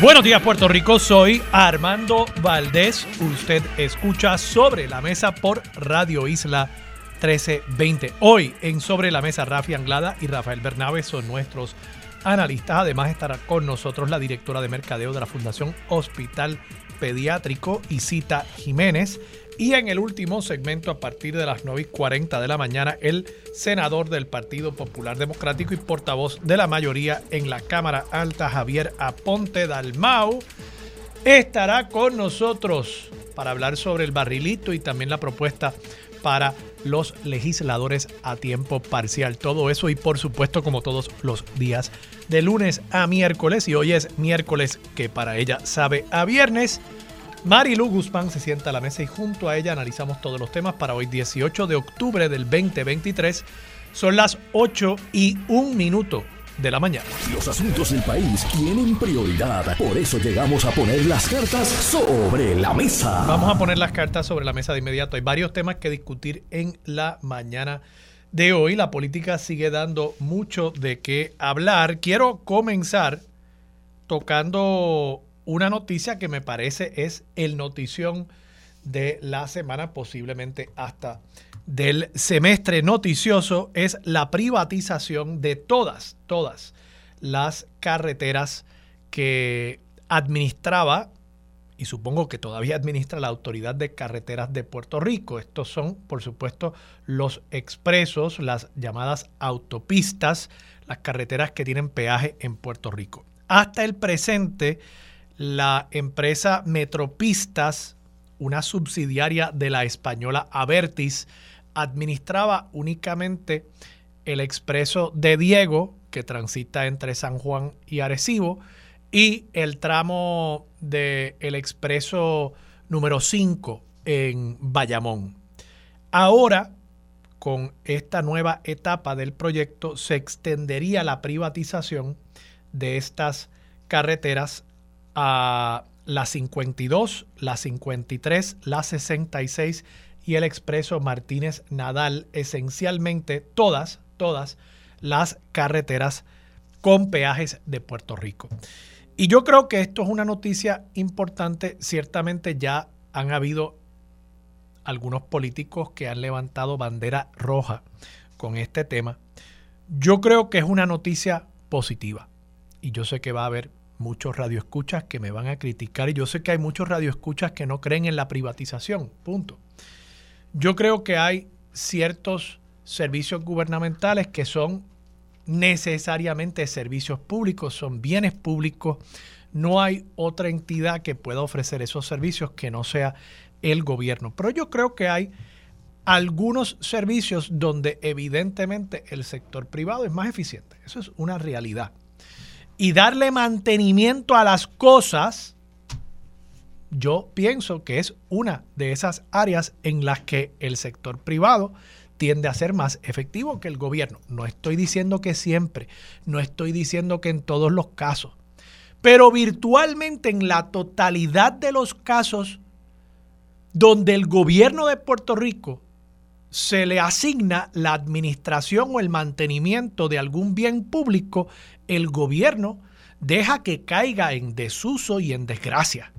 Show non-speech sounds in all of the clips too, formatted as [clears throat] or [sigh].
Buenos días Puerto Rico, soy Armando Valdés. Usted escucha Sobre la Mesa por Radio Isla 1320. Hoy en Sobre la Mesa Rafi Anglada y Rafael Bernabe son nuestros analistas. Además estará con nosotros la directora de mercadeo de la Fundación Hospital Pediátrico, Isita Jiménez. Y en el último segmento, a partir de las 9 y 40 de la mañana, el senador del Partido Popular Democrático y portavoz de la mayoría en la Cámara Alta, Javier Aponte Dalmau, estará con nosotros para hablar sobre el barrilito y también la propuesta para los legisladores a tiempo parcial. Todo eso y por supuesto como todos los días de lunes a miércoles y hoy es miércoles que para ella sabe a viernes. Marilu Guzmán se sienta a la mesa y junto a ella analizamos todos los temas para hoy 18 de octubre del 2023. Son las 8 y un minuto de la mañana. Los asuntos del país tienen prioridad. Por eso llegamos a poner las cartas sobre la mesa. Vamos a poner las cartas sobre la mesa de inmediato. Hay varios temas que discutir en la mañana de hoy. La política sigue dando mucho de qué hablar. Quiero comenzar tocando una noticia que me parece es el notición de la semana, posiblemente hasta del semestre noticioso, es la privatización de todas, todas las carreteras que administraba y supongo que todavía administra la Autoridad de Carreteras de Puerto Rico. Estos son, por supuesto, los expresos, las llamadas autopistas, las carreteras que tienen peaje en Puerto Rico. Hasta el presente, la empresa Metropistas, una subsidiaria de la española Avertis, administraba únicamente el expreso de Diego, que transita entre San Juan y Arecibo, y el tramo del el expreso número 5 en Bayamón. Ahora, con esta nueva etapa del proyecto, se extendería la privatización de estas carreteras a la 52, la 53, la 66 y el expreso Martínez Nadal, esencialmente todas, todas las carreteras con peajes de Puerto Rico. Y yo creo que esto es una noticia importante. Ciertamente ya han habido algunos políticos que han levantado bandera roja con este tema. Yo creo que es una noticia positiva. Y yo sé que va a haber muchos radioescuchas que me van a criticar y yo sé que hay muchos radioescuchas que no creen en la privatización, punto. Yo creo que hay ciertos servicios gubernamentales que son necesariamente servicios públicos, son bienes públicos. No hay otra entidad que pueda ofrecer esos servicios que no sea el gobierno. Pero yo creo que hay algunos servicios donde evidentemente el sector privado es más eficiente. Eso es una realidad y darle mantenimiento a las cosas, yo pienso que es una de esas áreas en las que el sector privado tiende a ser más efectivo que el gobierno. No estoy diciendo que siempre, no estoy diciendo que en todos los casos, pero virtualmente en la totalidad de los casos donde el gobierno de Puerto Rico se le asigna la administración o el mantenimiento de algún bien público, el gobierno deja que caiga en desuso y en desgracia.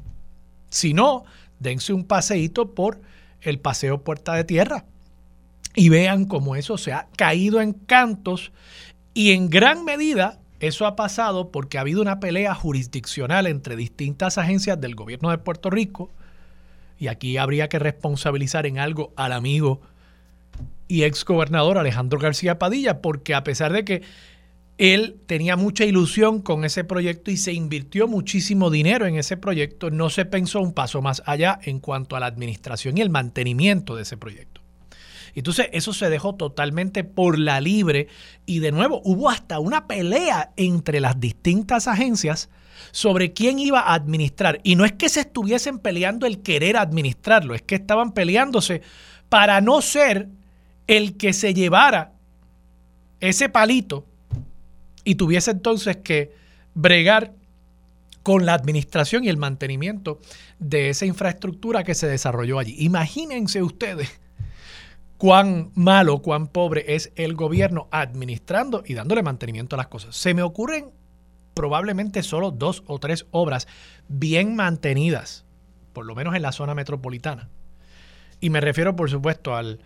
Si no, dense un paseíto por el paseo Puerta de Tierra y vean cómo eso se ha caído en cantos y en gran medida eso ha pasado porque ha habido una pelea jurisdiccional entre distintas agencias del gobierno de Puerto Rico y aquí habría que responsabilizar en algo al amigo y ex gobernador Alejandro García Padilla, porque a pesar de que él tenía mucha ilusión con ese proyecto y se invirtió muchísimo dinero en ese proyecto, no se pensó un paso más allá en cuanto a la administración y el mantenimiento de ese proyecto. Entonces eso se dejó totalmente por la libre y de nuevo hubo hasta una pelea entre las distintas agencias sobre quién iba a administrar. Y no es que se estuviesen peleando el querer administrarlo, es que estaban peleándose para no ser el que se llevara ese palito y tuviese entonces que bregar con la administración y el mantenimiento de esa infraestructura que se desarrolló allí. Imagínense ustedes cuán malo, cuán pobre es el gobierno administrando y dándole mantenimiento a las cosas. Se me ocurren probablemente solo dos o tres obras bien mantenidas, por lo menos en la zona metropolitana. Y me refiero, por supuesto, al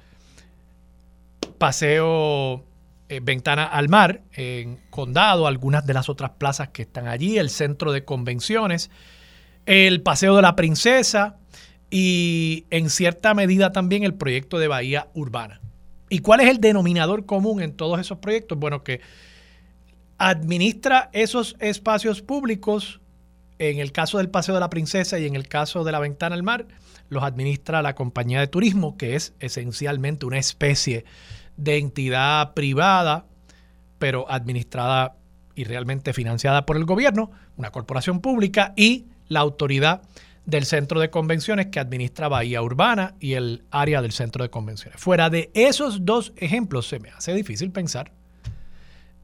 paseo eh, Ventana al Mar en Condado, algunas de las otras plazas que están allí, el centro de convenciones, el Paseo de la Princesa y en cierta medida también el proyecto de Bahía Urbana. ¿Y cuál es el denominador común en todos esos proyectos? Bueno, que administra esos espacios públicos, en el caso del Paseo de la Princesa y en el caso de la Ventana al Mar, los administra la compañía de turismo, que es esencialmente una especie de entidad privada, pero administrada y realmente financiada por el gobierno, una corporación pública y la autoridad del centro de convenciones que administra Bahía Urbana y el área del centro de convenciones. Fuera de esos dos ejemplos, se me hace difícil pensar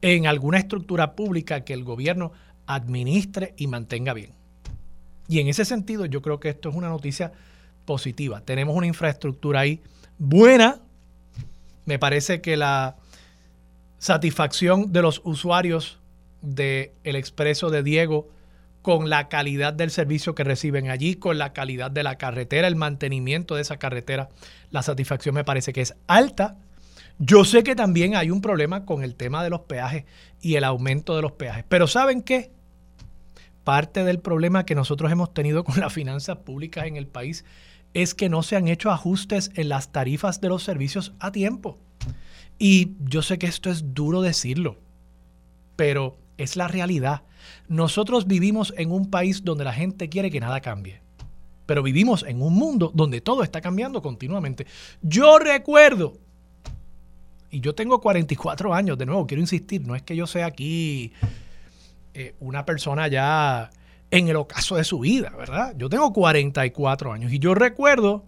en alguna estructura pública que el gobierno administre y mantenga bien. Y en ese sentido, yo creo que esto es una noticia positiva. Tenemos una infraestructura ahí buena. Me parece que la satisfacción de los usuarios del el expreso de Diego con la calidad del servicio que reciben allí, con la calidad de la carretera, el mantenimiento de esa carretera, la satisfacción me parece que es alta. Yo sé que también hay un problema con el tema de los peajes y el aumento de los peajes, pero ¿saben qué? Parte del problema que nosotros hemos tenido con las finanzas públicas en el país es que no se han hecho ajustes en las tarifas de los servicios a tiempo. Y yo sé que esto es duro decirlo, pero es la realidad. Nosotros vivimos en un país donde la gente quiere que nada cambie. Pero vivimos en un mundo donde todo está cambiando continuamente. Yo recuerdo, y yo tengo 44 años, de nuevo, quiero insistir, no es que yo sea aquí eh, una persona ya en el ocaso de su vida, ¿verdad? Yo tengo 44 años y yo recuerdo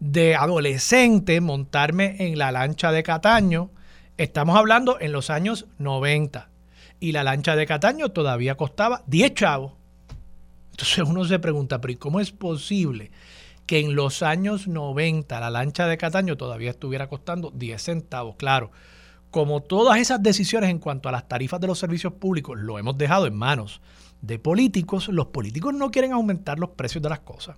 de adolescente montarme en la lancha de Cataño. Estamos hablando en los años 90 y la lancha de Cataño todavía costaba 10 chavos. Entonces uno se pregunta, pero ¿y cómo es posible que en los años 90 la lancha de Cataño todavía estuviera costando 10 centavos? Claro, como todas esas decisiones en cuanto a las tarifas de los servicios públicos lo hemos dejado en manos de políticos, los políticos no quieren aumentar los precios de las cosas.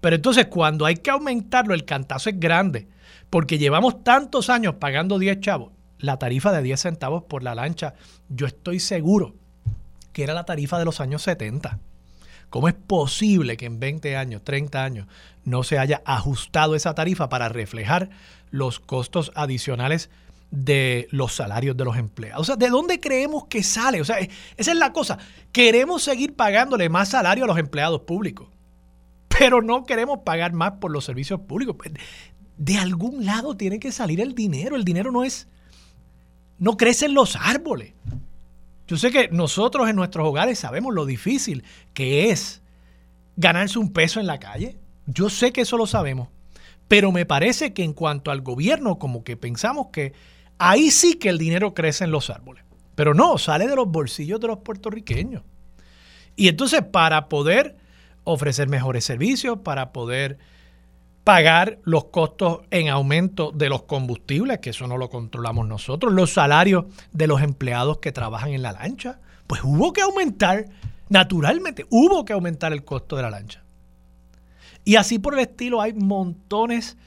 Pero entonces cuando hay que aumentarlo, el cantazo es grande, porque llevamos tantos años pagando 10 chavos la tarifa de 10 centavos por la lancha, yo estoy seguro que era la tarifa de los años 70. ¿Cómo es posible que en 20 años, 30 años, no se haya ajustado esa tarifa para reflejar los costos adicionales de los salarios de los empleados? O sea, ¿de dónde creemos que sale? O sea, esa es la cosa. Queremos seguir pagándole más salario a los empleados públicos, pero no queremos pagar más por los servicios públicos. De algún lado tiene que salir el dinero. El dinero no es no crecen los árboles. Yo sé que nosotros en nuestros hogares sabemos lo difícil que es ganarse un peso en la calle. Yo sé que eso lo sabemos. Pero me parece que en cuanto al gobierno, como que pensamos que ahí sí que el dinero crece en los árboles. Pero no, sale de los bolsillos de los puertorriqueños. Y entonces para poder ofrecer mejores servicios, para poder pagar los costos en aumento de los combustibles, que eso no lo controlamos nosotros, los salarios de los empleados que trabajan en la lancha, pues hubo que aumentar, naturalmente, hubo que aumentar el costo de la lancha. Y así por el estilo hay montones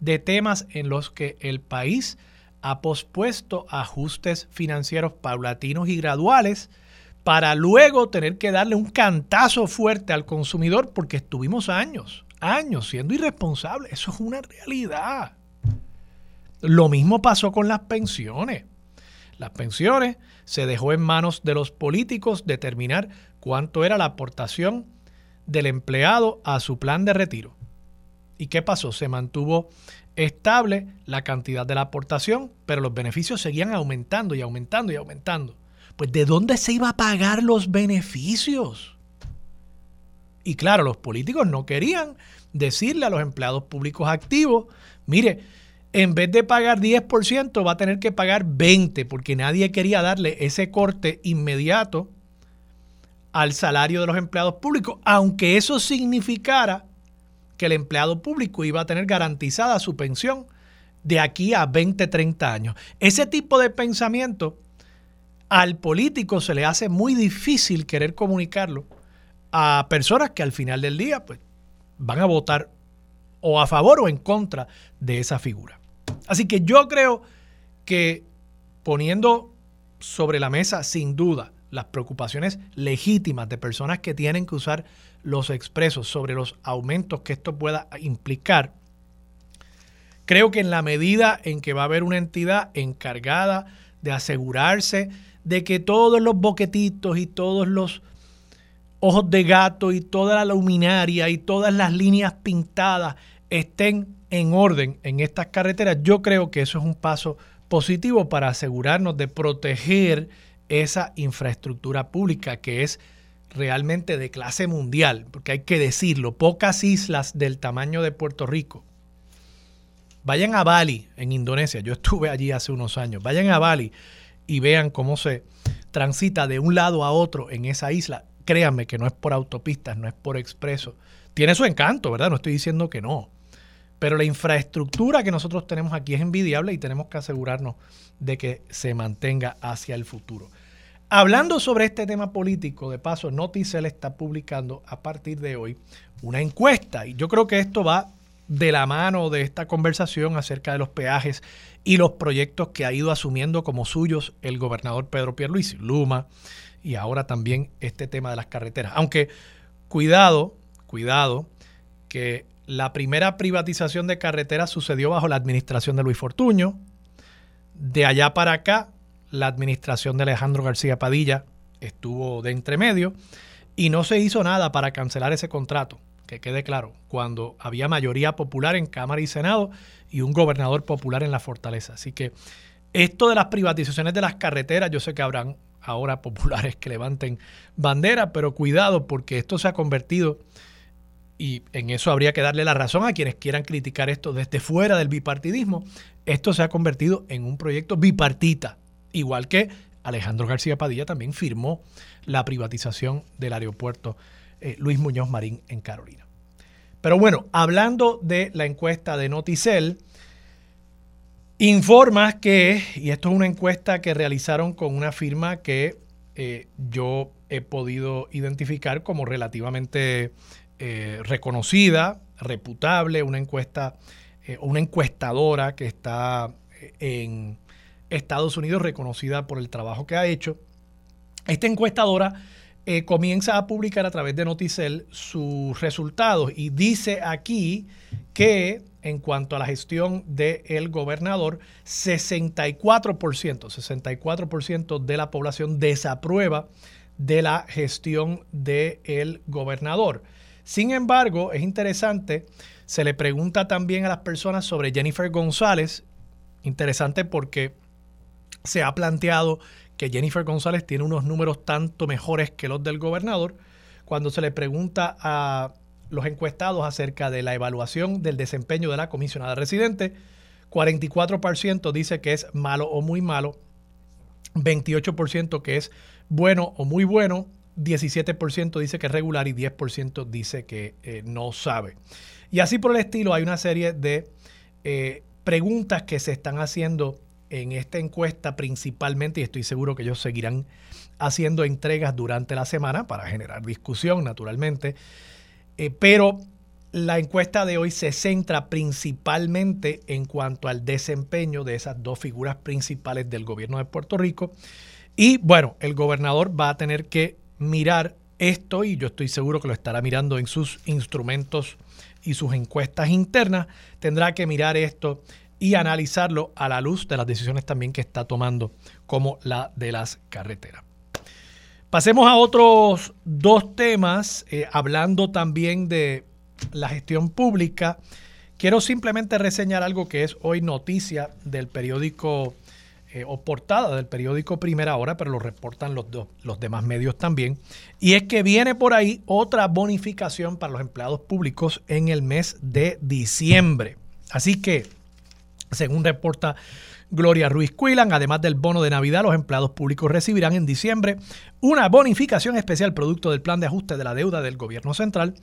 de temas en los que el país ha pospuesto ajustes financieros paulatinos y graduales para luego tener que darle un cantazo fuerte al consumidor porque estuvimos años años siendo irresponsable. Eso es una realidad. Lo mismo pasó con las pensiones. Las pensiones se dejó en manos de los políticos determinar cuánto era la aportación del empleado a su plan de retiro. ¿Y qué pasó? Se mantuvo estable la cantidad de la aportación, pero los beneficios seguían aumentando y aumentando y aumentando. pues ¿de dónde se iba a pagar los beneficios? Y claro, los políticos no querían decirle a los empleados públicos activos, mire, en vez de pagar 10%, va a tener que pagar 20%, porque nadie quería darle ese corte inmediato al salario de los empleados públicos, aunque eso significara que el empleado público iba a tener garantizada su pensión de aquí a 20, 30 años. Ese tipo de pensamiento al político se le hace muy difícil querer comunicarlo a personas que al final del día pues, van a votar o a favor o en contra de esa figura. Así que yo creo que poniendo sobre la mesa sin duda las preocupaciones legítimas de personas que tienen que usar los expresos sobre los aumentos que esto pueda implicar, creo que en la medida en que va a haber una entidad encargada de asegurarse de que todos los boquetitos y todos los ojos de gato y toda la luminaria y todas las líneas pintadas estén en orden en estas carreteras, yo creo que eso es un paso positivo para asegurarnos de proteger esa infraestructura pública que es realmente de clase mundial, porque hay que decirlo, pocas islas del tamaño de Puerto Rico. Vayan a Bali, en Indonesia, yo estuve allí hace unos años, vayan a Bali y vean cómo se transita de un lado a otro en esa isla. Créanme que no es por autopistas, no es por expreso. Tiene su encanto, ¿verdad? No estoy diciendo que no. Pero la infraestructura que nosotros tenemos aquí es envidiable y tenemos que asegurarnos de que se mantenga hacia el futuro. Hablando sobre este tema político, de paso, Noticel está publicando a partir de hoy una encuesta y yo creo que esto va de la mano de esta conversación acerca de los peajes y los proyectos que ha ido asumiendo como suyos el gobernador Pedro Pierluisi, Luma y ahora también este tema de las carreteras. Aunque cuidado, cuidado, que la primera privatización de carreteras sucedió bajo la administración de Luis Fortuño. De allá para acá, la administración de Alejandro García Padilla estuvo de entremedio y no se hizo nada para cancelar ese contrato, que quede claro, cuando había mayoría popular en Cámara y Senado y un gobernador popular en la fortaleza. Así que esto de las privatizaciones de las carreteras, yo sé que habrán ahora populares que levanten bandera, pero cuidado porque esto se ha convertido y en eso habría que darle la razón a quienes quieran criticar esto desde fuera del bipartidismo, esto se ha convertido en un proyecto bipartita, igual que Alejandro García Padilla también firmó la privatización del aeropuerto eh, Luis Muñoz Marín en Carolina. Pero bueno, hablando de la encuesta de Noticel, informa que, y esto es una encuesta que realizaron con una firma que eh, yo he podido identificar como relativamente eh, reconocida, reputable, una encuesta, una encuestadora que está en Estados Unidos reconocida por el trabajo que ha hecho. Esta encuestadora comienza a publicar a través de Noticel sus resultados y dice aquí que en cuanto a la gestión del gobernador, 64%, 64% de la población desaprueba de la gestión del gobernador. Sin embargo, es interesante, se le pregunta también a las personas sobre Jennifer González, interesante porque se ha planteado que Jennifer González tiene unos números tanto mejores que los del gobernador, cuando se le pregunta a los encuestados acerca de la evaluación del desempeño de la comisionada residente, 44% dice que es malo o muy malo, 28% que es bueno o muy bueno, 17% dice que es regular y 10% dice que eh, no sabe. Y así por el estilo hay una serie de eh, preguntas que se están haciendo en esta encuesta principalmente y estoy seguro que ellos seguirán haciendo entregas durante la semana para generar discusión naturalmente. Eh, pero la encuesta de hoy se centra principalmente en cuanto al desempeño de esas dos figuras principales del gobierno de Puerto Rico. Y bueno, el gobernador va a tener que mirar esto y yo estoy seguro que lo estará mirando en sus instrumentos y sus encuestas internas, tendrá que mirar esto y analizarlo a la luz de las decisiones también que está tomando, como la de las carreteras. Pasemos a otros dos temas, eh, hablando también de la gestión pública. Quiero simplemente reseñar algo que es hoy noticia del periódico eh, o portada del periódico Primera Hora, pero lo reportan los, los demás medios también. Y es que viene por ahí otra bonificación para los empleados públicos en el mes de diciembre. Así que, según reporta Gloria Ruiz Cuilan, además del bono de Navidad, los empleados públicos recibirán en diciembre una bonificación especial producto del plan de ajuste de la deuda del gobierno central,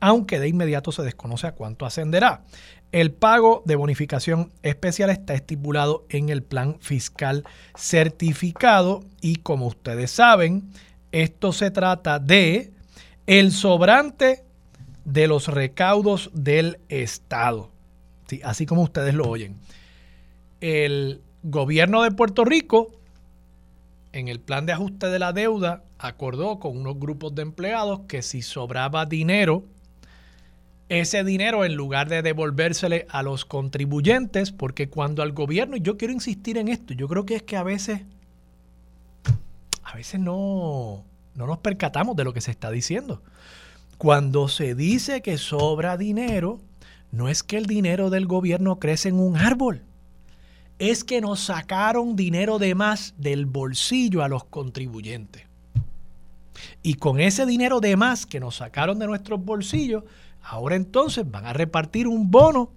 aunque de inmediato se desconoce a cuánto ascenderá. El pago de bonificación especial está estipulado en el plan fiscal certificado y como ustedes saben, esto se trata de el sobrante de los recaudos del Estado. Así como ustedes lo oyen el gobierno de Puerto Rico, en el plan de ajuste de la deuda, acordó con unos grupos de empleados que si sobraba dinero, ese dinero en lugar de devolvérsele a los contribuyentes, porque cuando al gobierno, y yo quiero insistir en esto, yo creo que es que a veces, a veces no, no nos percatamos de lo que se está diciendo. Cuando se dice que sobra dinero, no es que el dinero del gobierno crece en un árbol es que nos sacaron dinero de más del bolsillo a los contribuyentes. Y con ese dinero de más que nos sacaron de nuestros bolsillos, ahora entonces van a repartir un bono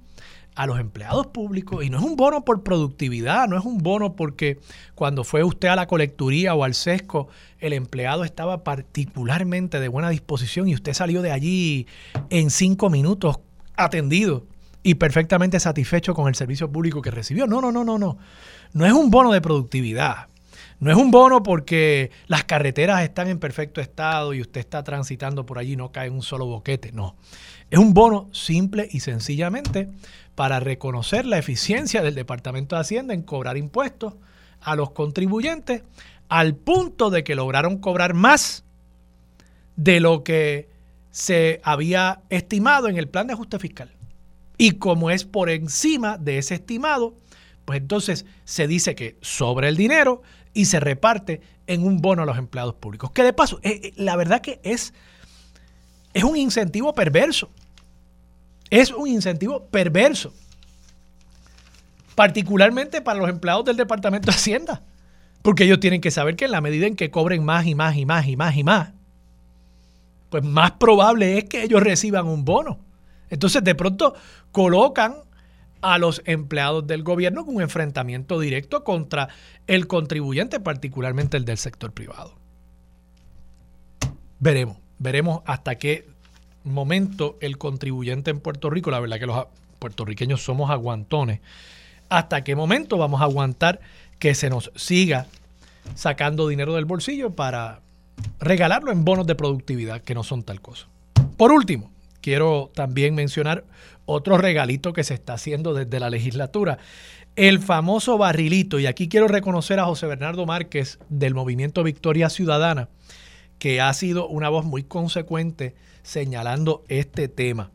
a los empleados públicos y no es un bono por productividad, no es un bono porque cuando fue usted a la colecturía o al sesco, el empleado estaba particularmente de buena disposición y usted salió de allí en cinco minutos atendido y perfectamente satisfecho con el servicio público que recibió. No, no, no, no, no. No es un bono de productividad. No es un bono porque las carreteras están en perfecto estado y usted está transitando por allí y no cae un solo boquete. No. Es un bono simple y sencillamente para reconocer la eficiencia del Departamento de Hacienda en cobrar impuestos a los contribuyentes al punto de que lograron cobrar más de lo que se había estimado en el plan de ajuste fiscal. Y como es por encima de ese estimado, pues entonces se dice que sobra el dinero y se reparte en un bono a los empleados públicos. Que de paso, eh, eh, la verdad que es, es un incentivo perverso. Es un incentivo perverso. Particularmente para los empleados del Departamento de Hacienda. Porque ellos tienen que saber que en la medida en que cobren más y más y más y más y más, pues más probable es que ellos reciban un bono. Entonces, de pronto colocan a los empleados del gobierno con un enfrentamiento directo contra el contribuyente, particularmente el del sector privado. Veremos, veremos hasta qué momento el contribuyente en Puerto Rico, la verdad que los puertorriqueños somos aguantones, hasta qué momento vamos a aguantar que se nos siga sacando dinero del bolsillo para regalarlo en bonos de productividad que no son tal cosa. Por último, quiero también mencionar otro regalito que se está haciendo desde la legislatura. El famoso barrilito, y aquí quiero reconocer a José Bernardo Márquez del movimiento Victoria Ciudadana, que ha sido una voz muy consecuente señalando este tema.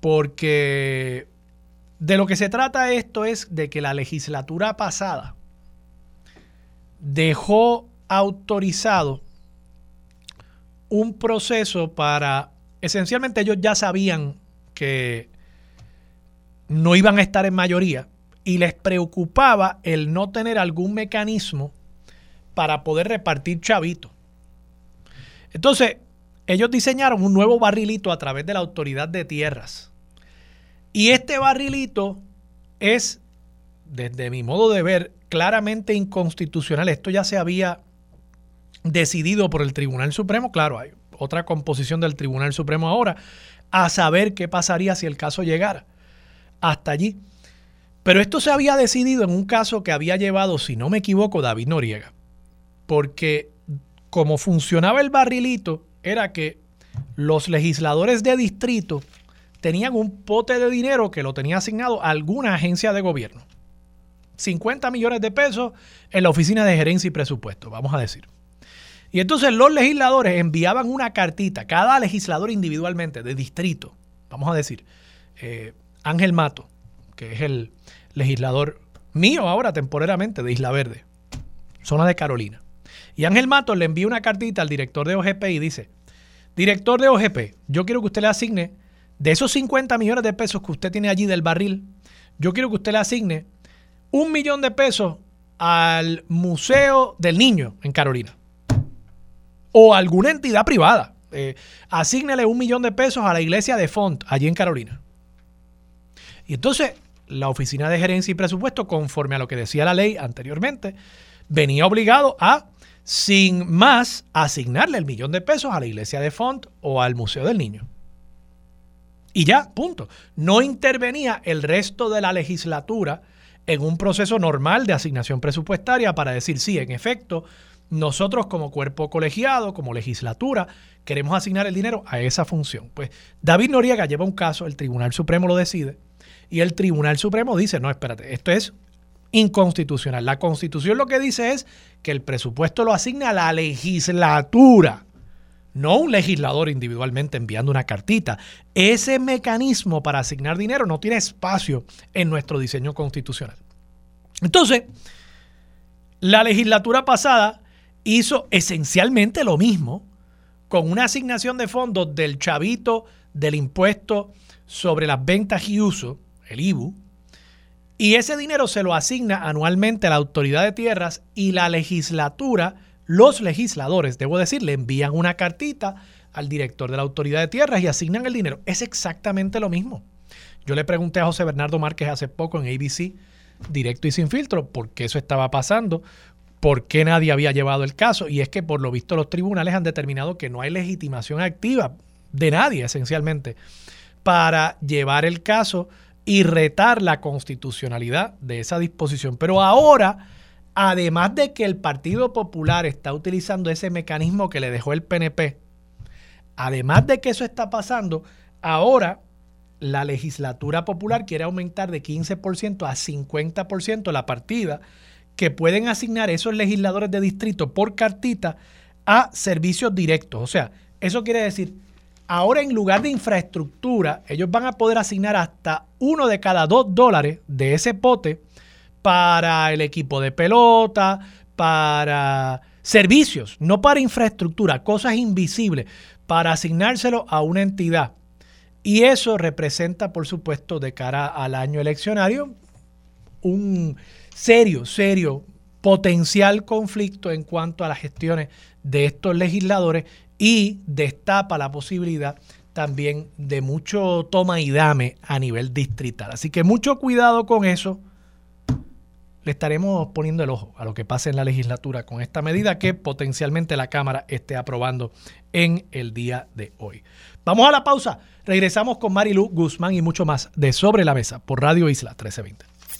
Porque de lo que se trata esto es de que la legislatura pasada dejó autorizado un proceso para esencialmente ellos ya sabían que no iban a estar en mayoría y les preocupaba el no tener algún mecanismo para poder repartir chavitos. Entonces, ellos diseñaron un nuevo barrilito a través de la autoridad de tierras. Y este barrilito es, desde mi modo de ver, claramente inconstitucional. Esto ya se había decidido por el Tribunal Supremo. Claro, hay otra composición del Tribunal Supremo ahora, a saber qué pasaría si el caso llegara hasta allí. Pero esto se había decidido en un caso que había llevado, si no me equivoco, David Noriega, porque como funcionaba el barrilito, era que los legisladores de distrito tenían un pote de dinero que lo tenía asignado a alguna agencia de gobierno. 50 millones de pesos en la oficina de gerencia y presupuesto, vamos a decir. Y entonces los legisladores enviaban una cartita, cada legislador individualmente de distrito, vamos a decir, eh, Ángel Mato, que es el legislador mío ahora temporalmente de Isla Verde, zona de Carolina. Y Ángel Mato le envía una cartita al director de OGP y dice, director de OGP, yo quiero que usted le asigne, de esos 50 millones de pesos que usted tiene allí del barril, yo quiero que usted le asigne un millón de pesos al Museo del Niño en Carolina. O alguna entidad privada. Eh, un millón de pesos a la iglesia de Font, allí en Carolina. Y entonces la Oficina de Gerencia y Presupuesto, conforme a lo que decía la ley anteriormente, venía obligado a, sin más, asignarle el millón de pesos a la iglesia de Font o al Museo del Niño. Y ya, punto. No intervenía el resto de la legislatura en un proceso normal de asignación presupuestaria para decir, sí, en efecto, nosotros como cuerpo colegiado, como legislatura, queremos asignar el dinero a esa función. Pues David Noriega lleva un caso, el Tribunal Supremo lo decide, y el Tribunal Supremo dice, no, espérate, esto es inconstitucional. La constitución lo que dice es que el presupuesto lo asigna a la legislatura, no un legislador individualmente enviando una cartita. Ese mecanismo para asignar dinero no tiene espacio en nuestro diseño constitucional. Entonces, la legislatura pasada hizo esencialmente lo mismo con una asignación de fondos del chavito del impuesto sobre las ventas y uso el IBU, y ese dinero se lo asigna anualmente a la autoridad de tierras y la legislatura, los legisladores, debo decir, le envían una cartita al director de la autoridad de tierras y asignan el dinero. Es exactamente lo mismo. Yo le pregunté a José Bernardo Márquez hace poco en ABC, directo y sin filtro, por qué eso estaba pasando, por qué nadie había llevado el caso. Y es que por lo visto los tribunales han determinado que no hay legitimación activa de nadie, esencialmente, para llevar el caso y retar la constitucionalidad de esa disposición. Pero ahora, además de que el Partido Popular está utilizando ese mecanismo que le dejó el PNP, además de que eso está pasando, ahora la legislatura popular quiere aumentar de 15% a 50% la partida que pueden asignar esos legisladores de distrito por cartita a servicios directos. O sea, eso quiere decir Ahora en lugar de infraestructura, ellos van a poder asignar hasta uno de cada dos dólares de ese pote para el equipo de pelota, para servicios, no para infraestructura, cosas invisibles, para asignárselo a una entidad. Y eso representa, por supuesto, de cara al año eleccionario, un serio, serio potencial conflicto en cuanto a las gestiones de estos legisladores y destapa la posibilidad también de mucho toma y dame a nivel distrital. Así que mucho cuidado con eso. Le estaremos poniendo el ojo a lo que pase en la legislatura con esta medida que potencialmente la Cámara esté aprobando en el día de hoy. Vamos a la pausa. Regresamos con Marilu Guzmán y mucho más de Sobre la Mesa por Radio Isla 1320.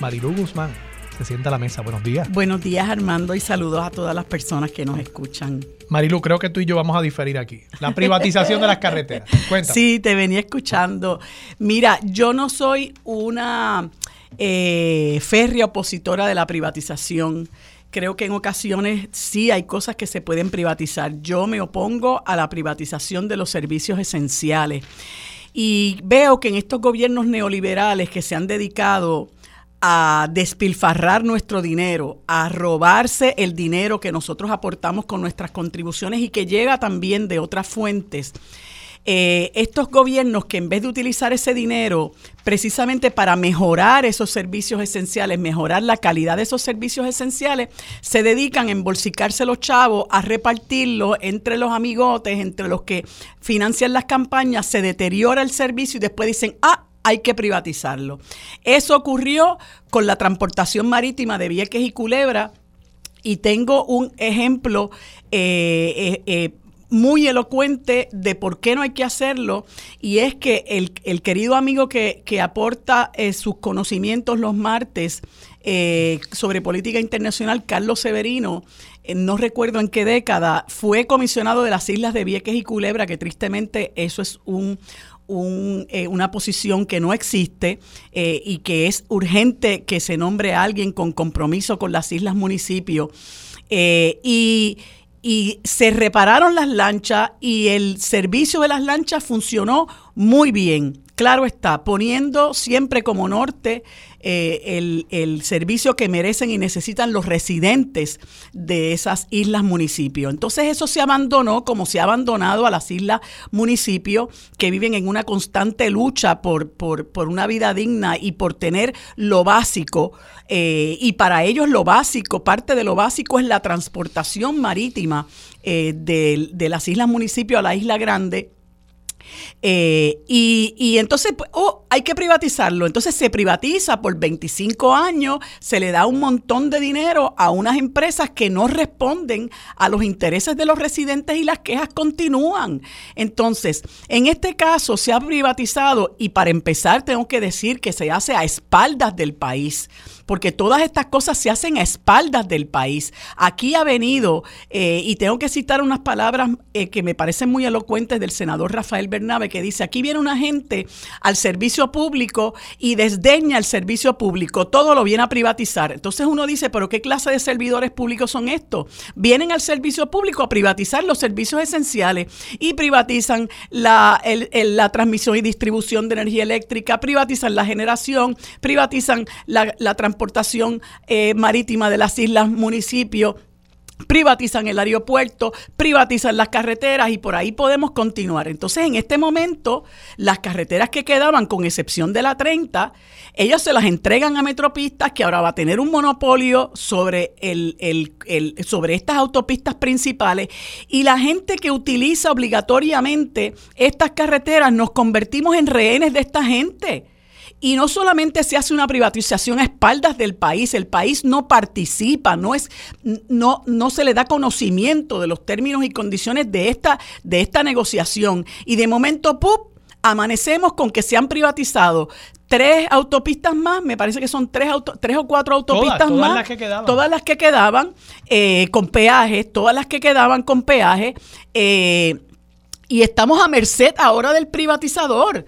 Marilu Guzmán, se sienta a la mesa. Buenos días. Buenos días, Armando, y saludos a todas las personas que nos escuchan. Marilu, creo que tú y yo vamos a diferir aquí. La privatización de las carreteras. Cuéntame. Sí, te venía escuchando. Mira, yo no soy una eh, férrea opositora de la privatización. Creo que en ocasiones sí hay cosas que se pueden privatizar. Yo me opongo a la privatización de los servicios esenciales. Y veo que en estos gobiernos neoliberales que se han dedicado a despilfarrar nuestro dinero, a robarse el dinero que nosotros aportamos con nuestras contribuciones y que llega también de otras fuentes. Eh, estos gobiernos que en vez de utilizar ese dinero precisamente para mejorar esos servicios esenciales, mejorar la calidad de esos servicios esenciales, se dedican a embolsicarse los chavos, a repartirlos entre los amigotes, entre los que financian las campañas, se deteriora el servicio y después dicen, ah, hay que privatizarlo. Eso ocurrió con la transportación marítima de Vieques y Culebra y tengo un ejemplo eh, eh, eh, muy elocuente de por qué no hay que hacerlo y es que el, querido amigo que, aporta sus conocimientos los martes sobre política internacional, Carlos Severino, no recuerdo en qué década, fue comisionado de las islas de Vieques y Culebra, que tristemente eso es un, eh, una posición que no existe eh, y que es urgente que se nombre a alguien con compromiso con las islas municipios. y, y se repararon las lanchas y el servicio de las lanchas funcionó muy bien. Claro está, poniendo siempre como norte eh, el, servicio que merecen y necesitan los residentes de esas islas municipios. Entonces eso se abandonó como se ha abandonado a las islas municipios que viven en una constante lucha por, por, una vida digna y por tener lo básico. Eh, y para ellos lo básico, parte de lo básico es la transportación marítima eh, de, de las islas municipios a la isla grande eh, y, entonces, pues, oh, hay que privatizarlo. Entonces se privatiza por 25 años, se le da un montón de dinero a unas empresas que no responden a los intereses de los residentes y las quejas continúan. Entonces, en este caso se ha privatizado y para empezar tengo que decir que se hace a espaldas del país porque todas estas cosas se hacen a espaldas del país. Aquí ha venido, eh, y tengo que citar unas palabras eh, que me parecen muy elocuentes del senador Rafael Bernabe, que dice, aquí viene una gente al servicio público y desdeña el servicio público, todo lo viene a privatizar. Entonces uno dice, pero ¿qué clase de servidores públicos son estos? Vienen al servicio público a privatizar los servicios esenciales y privatizan la, transmisión y distribución de energía eléctrica, privatizan la generación, privatizan la, la transportación transportación eh, marítima de las islas, municipios, privatizan el aeropuerto, privatizan las carreteras y por ahí podemos continuar. Entonces, en este momento, las carreteras que quedaban, con excepción de la 30, ellos se las entregan a Metropistas, que ahora va a tener un monopolio sobre, el, sobre estas autopistas principales. Y la gente que utiliza obligatoriamente estas carreteras, nos convertimos en rehenes de esta gente. Y no solamente se hace una privatización a espaldas del país, el país no participa, no es, no, no se le da conocimiento de los términos y condiciones de esta, de esta negociación. Y de momento, ¡pup! amanecemos con que se han privatizado tres autopistas más, me parece que son tres, auto, tres o cuatro autopistas todas, más. Las que quedaban. Todas las que quedaban eh, con peajes, todas las que quedaban con peaje. Eh, y estamos a merced ahora del privatizador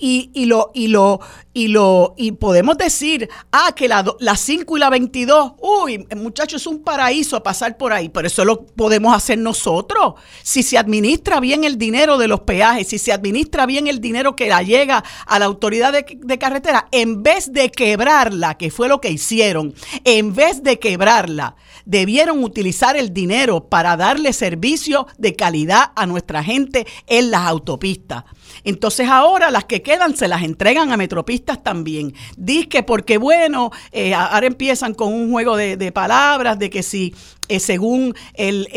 y, y, lo, y, lo, y, lo, y podemos decir, ah, que la, la 5 y la 22, uy, muchachos, es un paraíso pasar por ahí, pero eso lo podemos hacer nosotros. Si se administra bien el dinero de los peajes, si se administra bien el dinero que la llega a la autoridad de, de carretera, en vez de quebrarla, que fue lo que hicieron, en vez de quebrarla, debieron utilizar el dinero para darle servicio de calidad a nuestra gente en las autopistas. Entonces ahora las que quedan se las entregan a Metropistas también. Dice que porque bueno, eh, ahora empiezan con un juego de, palabras de que si eh, según el,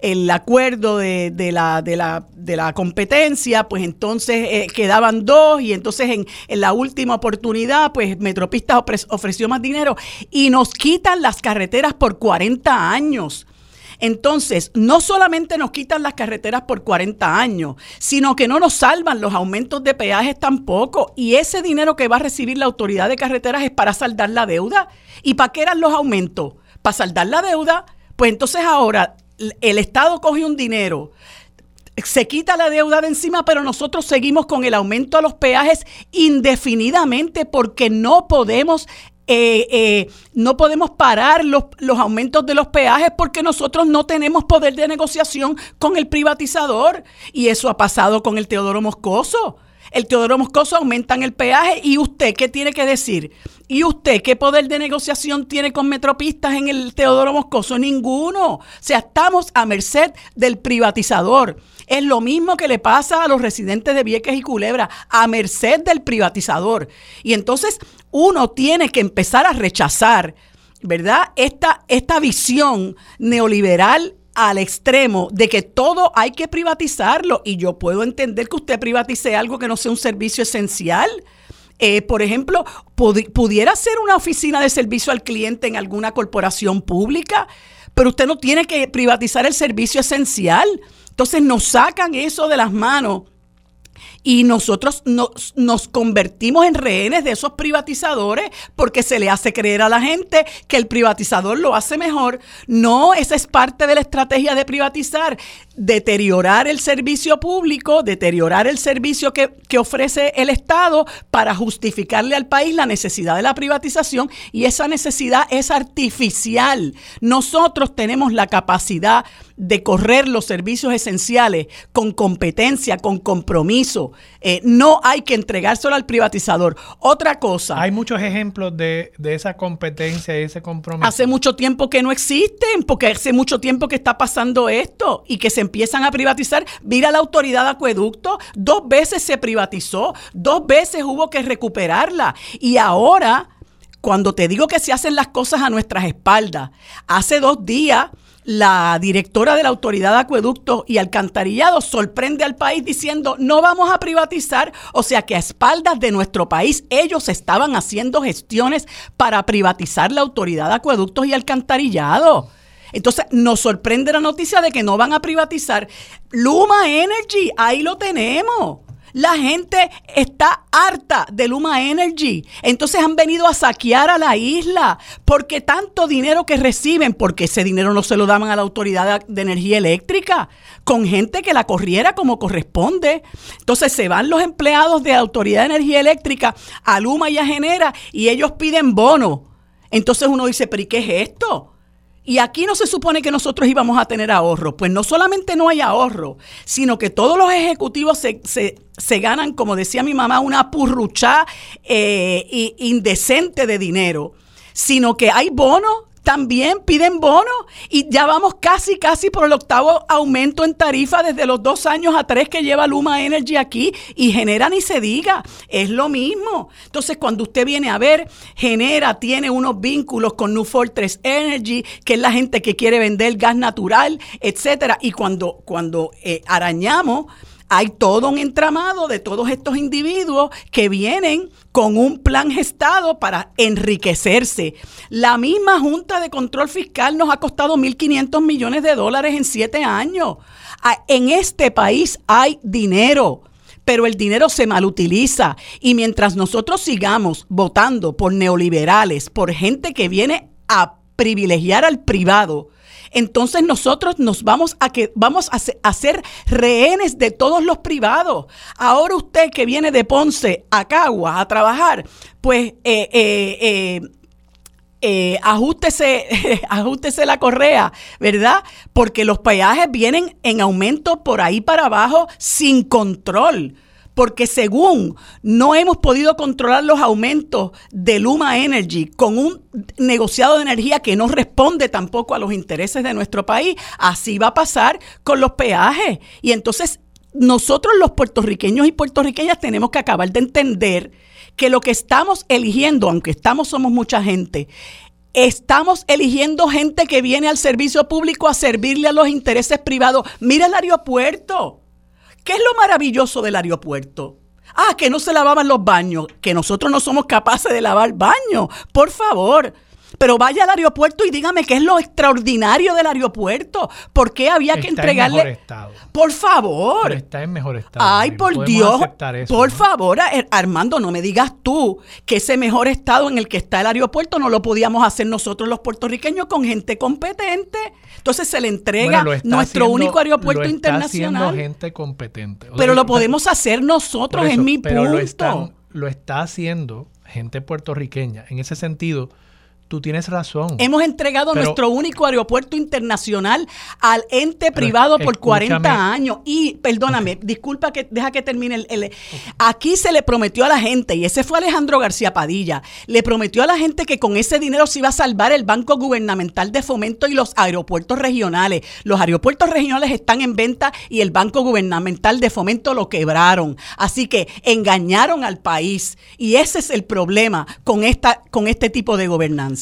el, acuerdo de, la, de, la, de la competencia, pues entonces eh, quedaban dos y entonces en, en, la última oportunidad, pues Metropistas ofreció más dinero y nos quitan las carreteras por 40 años. Entonces, no solamente nos quitan las carreteras por 40 años, sino que no nos salvan los aumentos de peajes tampoco. Y ese dinero que va a recibir la autoridad de carreteras es para saldar la deuda. ¿Y para qué eran los aumentos? Para saldar la deuda. Pues entonces ahora el Estado coge un dinero se quita la deuda de encima, pero nosotros seguimos con el aumento a los peajes indefinidamente porque no podemos eh, eh, no podemos parar los, los, aumentos de los peajes porque nosotros no tenemos poder de negociación con el privatizador. Y eso ha pasado con el Teodoro Moscoso. El Teodoro Moscoso aumentan el peaje y usted, ¿qué tiene que decir? ¿Y usted qué poder de negociación tiene con Metropistas en el Teodoro Moscoso? Ninguno. O sea, estamos a merced del privatizador. Es lo mismo que le pasa a los residentes de Vieques y Culebra, a merced del privatizador. Y entonces uno tiene que empezar a rechazar, ¿verdad? Esta, esta visión neoliberal al extremo de que todo hay que privatizarlo. Y yo puedo entender que usted privatice algo que no sea un servicio esencial. Eh, por ejemplo, pudiera ser una oficina de servicio al cliente en alguna corporación pública, pero usted no tiene que privatizar el servicio esencial. Entonces nos sacan eso de las manos y nosotros nos, convertimos en rehenes de esos privatizadores porque se le hace creer a la gente que el privatizador lo hace mejor. No, esa es parte de la estrategia de privatizar, deteriorar el servicio público, deteriorar el servicio que, que ofrece el Estado para justificarle al país la necesidad de la privatización y esa necesidad es artificial. Nosotros tenemos la capacidad de correr los servicios esenciales con competencia, con compromiso. Eh, no hay que entregárselo al privatizador. Otra cosa. Hay muchos ejemplos de, de esa competencia y ese compromiso. Hace mucho tiempo que no existen, porque hace mucho tiempo que está pasando esto y que se empiezan a privatizar. Mira la autoridad de acueducto, dos veces se privatizó, dos veces hubo que recuperarla y ahora cuando te digo que se hacen las cosas a nuestras espaldas, hace dos días la directora de la Autoridad de Acueductos y Alcantarillado sorprende al país diciendo no vamos a privatizar, o sea que a espaldas de nuestro país ellos estaban haciendo gestiones para privatizar la Autoridad de Acueductos y Alcantarillado. Entonces nos sorprende la noticia de que no van a privatizar Luma Energy, ahí lo tenemos. La gente está harta de Luma Energy. Entonces han venido a saquear a la isla porque tanto dinero que reciben, porque ese dinero no se lo daban a la Autoridad de Energía Eléctrica, con gente que la corriera como corresponde. Entonces se van los empleados de la Autoridad de Energía Eléctrica a Luma y a Genera y ellos piden bono. Entonces uno dice, pero ¿y qué es esto? Y aquí no se supone que nosotros íbamos a tener ahorro. Pues no solamente no hay ahorro, sino que todos los ejecutivos se, se, se ganan, como decía mi mamá, una purruchá eh, indecente de dinero, sino que hay bonos también piden bonos y ya vamos casi, casi por el octavo aumento en tarifa desde los dos años a tres que lleva Luma Energy aquí y genera ni se diga, es lo mismo. Entonces, cuando usted viene a ver, genera, tiene unos vínculos con New Fortress Energy, que es la gente que quiere vender gas natural, etcétera. Y cuando, cuando eh, arañamos, hay todo un entramado de todos estos individuos que vienen con un plan gestado para enriquecerse. La misma Junta de Control Fiscal nos ha costado 1.500 millones de dólares en siete años. En este país hay dinero pero el dinero se malutiliza. Y mientras nosotros sigamos votando por neoliberales, por gente que viene a privilegiar al privado, entonces nosotros nos vamos a que vamos a, ser rehenes de todos los privados. Ahora usted que viene de Ponce a Cagua a trabajar, pues eh, eh, eh, eh ajustese, [laughs] ajustese la correa, ¿verdad? Porque los peajes vienen en aumento por ahí para abajo sin control porque según no hemos podido controlar los aumentos de Luma Energy con un negociado de energía que no responde tampoco a los intereses de nuestro país, así va a pasar con los peajes. Y entonces nosotros los puertorriqueños y puertorriqueñas tenemos que acabar de entender que lo que estamos eligiendo, aunque estamos somos mucha gente, Estamos eligiendo gente que viene al servicio público a servirle a los intereses privados. Mira el aeropuerto. ¿Qué es lo maravilloso del aeropuerto? Ah, que no se lavaban los baños, que nosotros no somos capaces de lavar baños. Por favor, pero vaya al aeropuerto y dígame qué es lo extraordinario del aeropuerto. ¿Por qué había que entregarle? En mejor estado. Por favor. está en mejor estado. Ay, por Dios. por favor, Armando, no me digas tú que ese mejor estado en el que está el aeropuerto no lo podíamos hacer nosotros los puertorriqueños con gente competente. Entonces se le entrega nuestro único aeropuerto lo está internacional. gente competente. pero lo podemos hacer nosotros, es mi punto. Lo, lo está haciendo gente puertorriqueña. En ese sentido, Tú tienes razón. Hemos entregado nuestro único aeropuerto internacional al ente privado por 40 años. Y, perdóname, disculpa que deja que termine el, Aquí se le prometió a la gente, y ese fue Alejandro García Padilla, le prometió a la gente que con ese dinero se iba a salvar el Banco Gubernamental de Fomento y los aeropuertos regionales. Los aeropuertos regionales están en venta y el Banco Gubernamental de Fomento lo quebraron. Así que engañaron al país. Y ese es el problema con, esta, con este tipo de gobernanza.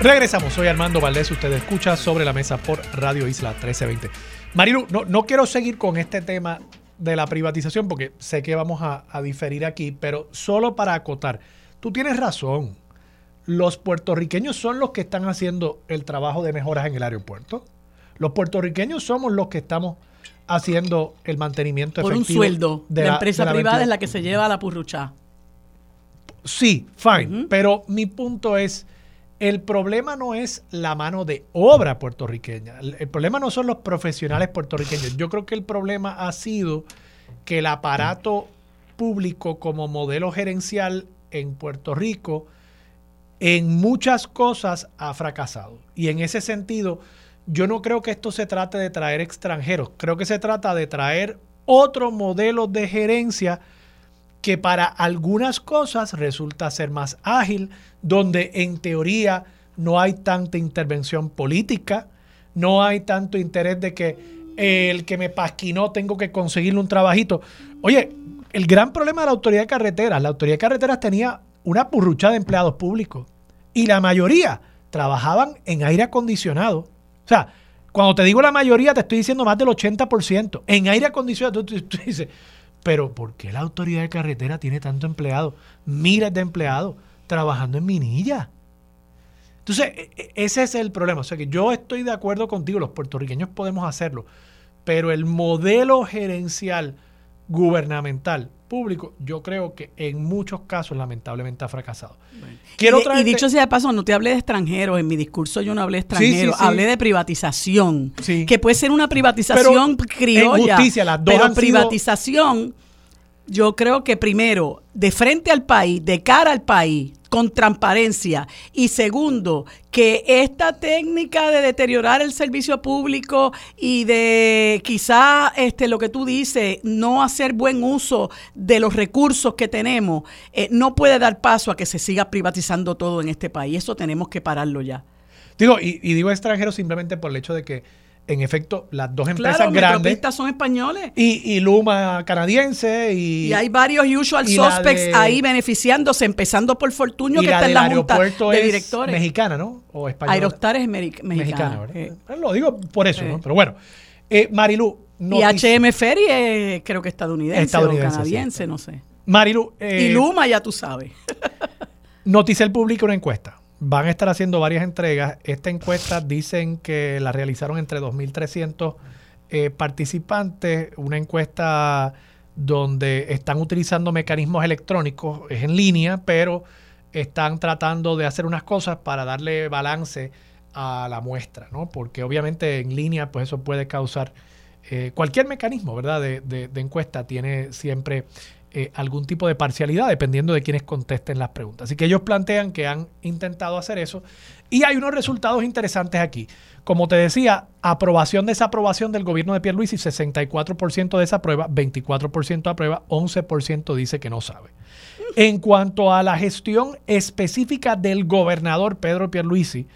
Regresamos, soy Armando Valdés, usted escucha Sobre la Mesa por Radio Isla 1320. Marilu, no, no quiero seguir con este tema de la privatización porque sé que vamos a, a diferir aquí, pero solo para acotar, tú tienes razón los puertorriqueños son los que están haciendo el trabajo de mejoras en el aeropuerto. Los puertorriqueños somos los que estamos haciendo el mantenimiento Por un sueldo. De la, empresa privada es la que se lleva a la purrucha. Sí, fine. Pero mi punto es, el problema no es la mano de obra puertorriqueña. el problema no son los profesionales puertorriqueños. Yo creo que el problema ha sido que el aparato público como modelo gerencial en Puerto Rico en muchas cosas ha fracasado. Y en ese sentido, yo no creo que esto se trate de traer extranjeros, creo que se trata de traer otro modelo de gerencia que para algunas cosas resulta ser más ágil, donde en teoría no hay tanta intervención política, no hay tanto interés de que el que me pasquinó tengo que conseguirle un trabajito. Oye, el gran problema de la autoridad de carreteras, la autoridad de carreteras tenía una purrucha de empleados públicos. Y la mayoría trabajaban en aire acondicionado. O sea, cuando te digo la mayoría, te estoy diciendo más del 80%. En aire acondicionado, tú, dices, pero ¿por qué la autoridad de carretera tiene tanto empleado? Miles de empleados trabajando en minilla. Entonces, e, e, ese es el problema. O sea que yo estoy de acuerdo contigo, los puertorriqueños podemos hacerlo, pero el modelo gerencial gubernamental público, yo creo que en muchos casos lamentablemente ha fracasado. Quiero y, dicho sea de paso, no te hablé de extranjeros, en mi discurso yo no hablé de extranjeros, hablé de privatización, que puede ser una privatización criolla, las dos pero privatización, yo creo que primero, de frente al país, de cara al país, con transparencia. Y segundo, que esta técnica de deteriorar el servicio público y de quizá este, lo que tú dices, no hacer buen uso de los recursos que tenemos, eh, no puede dar paso a que se siga privatizando todo en este país. Eso tenemos que pararlo ya. Digo, y, y digo extranjero simplemente por el hecho de que en efecto, las dos empresas grandes. son españoles. Y, Luma canadiense. Y, y hay varios usual suspects ahí beneficiándose, empezando por Fortunio, que está en la junta de directores. mexicana, ¿no? O española. Aerostar es mexicana. mexicana eh. Lo digo por eso, ¿no? Pero bueno. Eh, Marilu. Y HM Ferry es, creo que estadounidense, estadounidense o canadiense, no sé. Marilu. Eh, y Luma, ya tú sabes. [laughs] el público una encuesta Van a estar haciendo varias entregas. Esta encuesta dicen que la realizaron entre 2.300 eh, participantes. Una encuesta donde están utilizando mecanismos electrónicos, es en línea, pero están tratando de hacer unas cosas para darle balance a la muestra, ¿no? Porque obviamente en línea, pues eso puede causar eh, cualquier mecanismo, ¿verdad? De, de, encuesta tiene siempre eh, algún tipo de parcialidad dependiendo de quienes contesten las preguntas. Así que ellos plantean que han intentado hacer eso y hay unos resultados interesantes aquí. Como te decía, aprobación, desaprobación del gobierno de Pierluisi, 64% desaprueba, 24% aprueba, 11% dice que no sabe. En cuanto a la gestión específica del gobernador Pedro Pierluisi,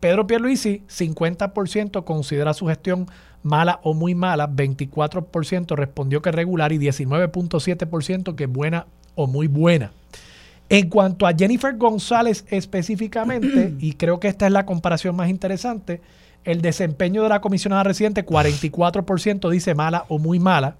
Pedro Pierluisi, 50% considera su gestión mala o muy mala, 24% respondió que regular y 19.7% que buena o muy buena. En cuanto a Jennifer González específicamente, [clears throat] y creo que esta es la comparación más interesante, el desempeño de la comisionada residente, 44% dice mala o muy mala,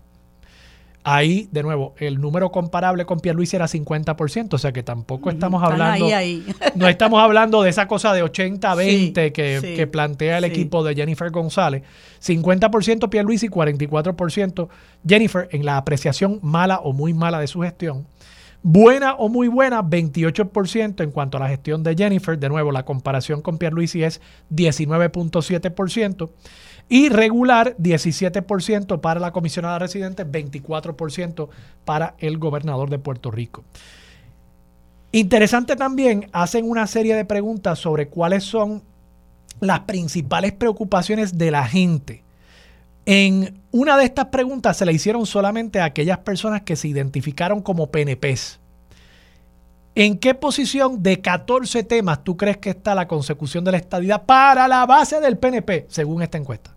Ahí, de nuevo, el número comparable con Pierluisi era 50%, o sea que tampoco estamos hablando. [laughs] no estamos hablando de esa cosa de 80-20 que, plantea el equipo de Jennifer González. 50% Pierluisi, 44% Jennifer en la apreciación mala o muy mala de su gestión. Buena o muy buena, 28% en cuanto a la gestión de Jennifer. De nuevo, la comparación con Pierluisi es 19.7%. Y regular, 17% para la comisionada residente, 24% para el gobernador de Puerto Rico. Interesante también, hacen una serie de preguntas sobre cuáles son las principales preocupaciones de la gente. En una de estas preguntas se le hicieron solamente a aquellas personas que se identificaron como PNPs. ¿En qué posición de 14 temas tú crees que está la consecución de la estadidad para la base del PNP, según esta encuesta?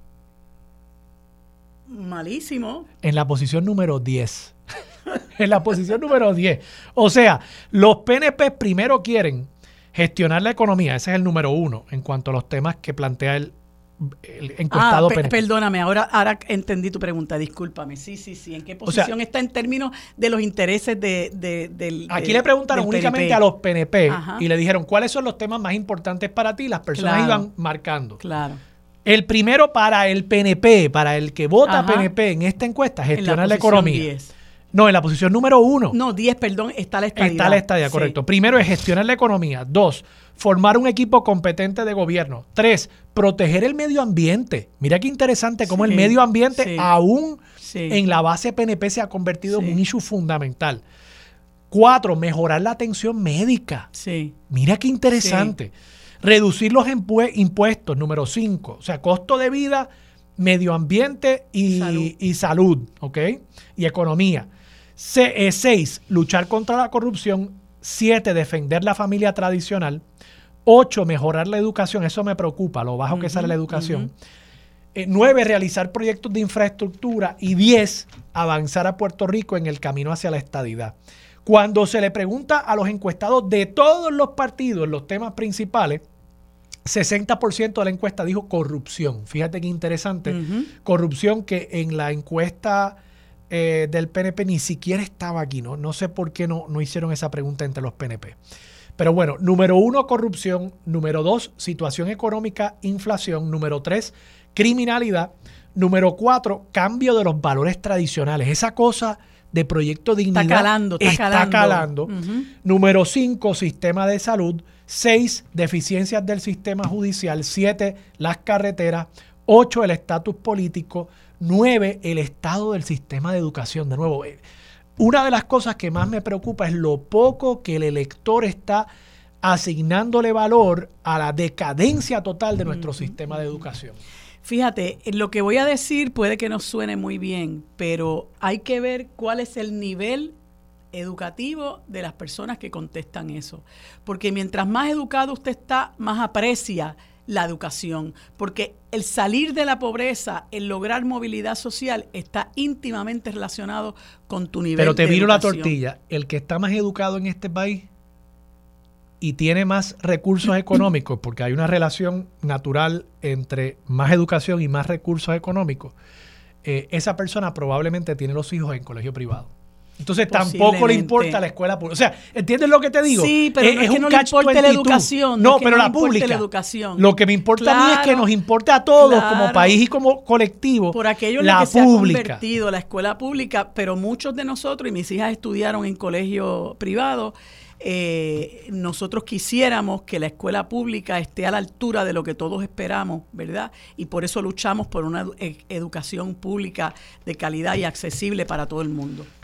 Malísimo. En la posición número 10. [laughs] en la posición número 10. O sea, los PNP primero quieren gestionar la economía, ese es el número uno en cuanto a los temas que plantea el, encuestado ah, Perdóname, ahora, ahora entendí tu pregunta, discúlpame. Sí, sí, sí. ¿En qué posición está en términos de los intereses de, del... Aquí le preguntaron únicamente a los PNP y le dijeron cuáles son los temas más importantes para ti. Las personas iban marcando. Claro. El primero para el PNP, para el que vota PNP en esta encuesta, gestionar la, economía. No, en la posición número uno. No, 10, perdón, está la estadía. Está la estadía, correcto. Primero es gestionar la economía. Dos, formar un equipo competente de gobierno. Tres, proteger el medio ambiente. Mira qué interesante cómo el medio ambiente aún en la base PNP se ha convertido en un issue fundamental. Cuatro, mejorar la atención médica. Sí. Mira qué interesante. Reducir los impuestos, número 5. O sea, costo de vida, medio ambiente y salud, y salud ¿ok? Y economía. 6. Eh, luchar contra la corrupción. 7. Defender la familia tradicional. 8. Mejorar la educación. Eso me preocupa, lo bajo que sale la educación. 9. Eh, realizar proyectos de infraestructura. Y 10. Avanzar a Puerto Rico en el camino hacia la estadidad. Cuando se le pregunta a los encuestados de todos los partidos los temas principales, 60% de la encuesta dijo corrupción. Fíjate qué interesante. Corrupción que en la encuesta eh, del PNP ni siquiera estaba aquí. ¿no? no sé por qué no, no hicieron esa pregunta entre los PNP. Pero bueno, número uno, corrupción. Número dos, situación económica, inflación. Número tres, criminalidad. Número cuatro, cambio de los valores tradicionales. Esa cosa de Proyecto Dignidad está calando. Está, calando. Número 5, sistema de salud. 6, deficiencias del sistema judicial. 7, las carreteras. 8, el estatus político. 9, el estado del sistema de educación. De nuevo, eh, una de las cosas que más me preocupa es lo poco que el elector está asignándole valor a la decadencia total de nuestro sistema de educación. Fíjate, lo que voy a decir puede que no suene muy bien, pero hay que ver cuál es el nivel educativo de las personas que contestan eso. Porque mientras más educado usted está, más aprecia la educación, porque el salir de la pobreza, el lograr movilidad social está íntimamente relacionado con tu nivel Pero te miro la tortilla, el que está más educado en este país y tiene más recursos económicos, porque hay una relación natural entre más educación y más recursos económicos, eh, esa persona probablemente tiene los hijos en colegio privado. Entonces tampoco le importa la escuela pública. O sea, ¿entiendes lo que te digo? Sí, pero es, que no le importa la educación. No, pero la pública. educación. Lo que me importa a mí es que nos importa a todos como país y como colectivo. Por aquello en la que pública. se ha convertido la escuela pública, pero muchos de nosotros, y mis hijas estudiaron en colegio privado, eh, nosotros quisiéramos que la escuela pública esté a la altura de lo que todos esperamos, ¿verdad? Y por eso luchamos por una educación pública de calidad y accesible para todo el mundo.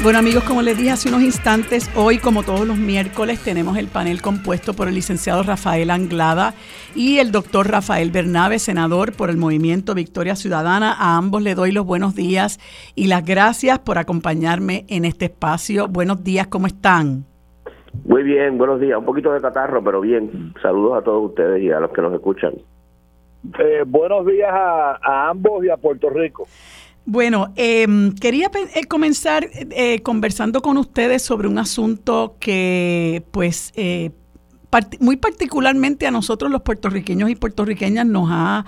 Bueno amigos, como les dije hace unos instantes, hoy como todos los miércoles tenemos el panel compuesto por el licenciado Rafael Anglada y el doctor Rafael Bernabe, senador por el movimiento Victoria Ciudadana. A ambos le doy los buenos días y las gracias por acompañarme en este espacio. Buenos días, ¿cómo están? Muy bien, buenos días. Un poquito de catarro, pero bien. Saludos a todos ustedes y a los que nos escuchan. Eh, buenos días a, ambos y a Puerto Rico. Bueno, em, quería eh, comenzar eh, conversando con ustedes sobre un asunto que, pues, muy particularmente a nosotros los puertorriqueños y puertorriqueñas nos ha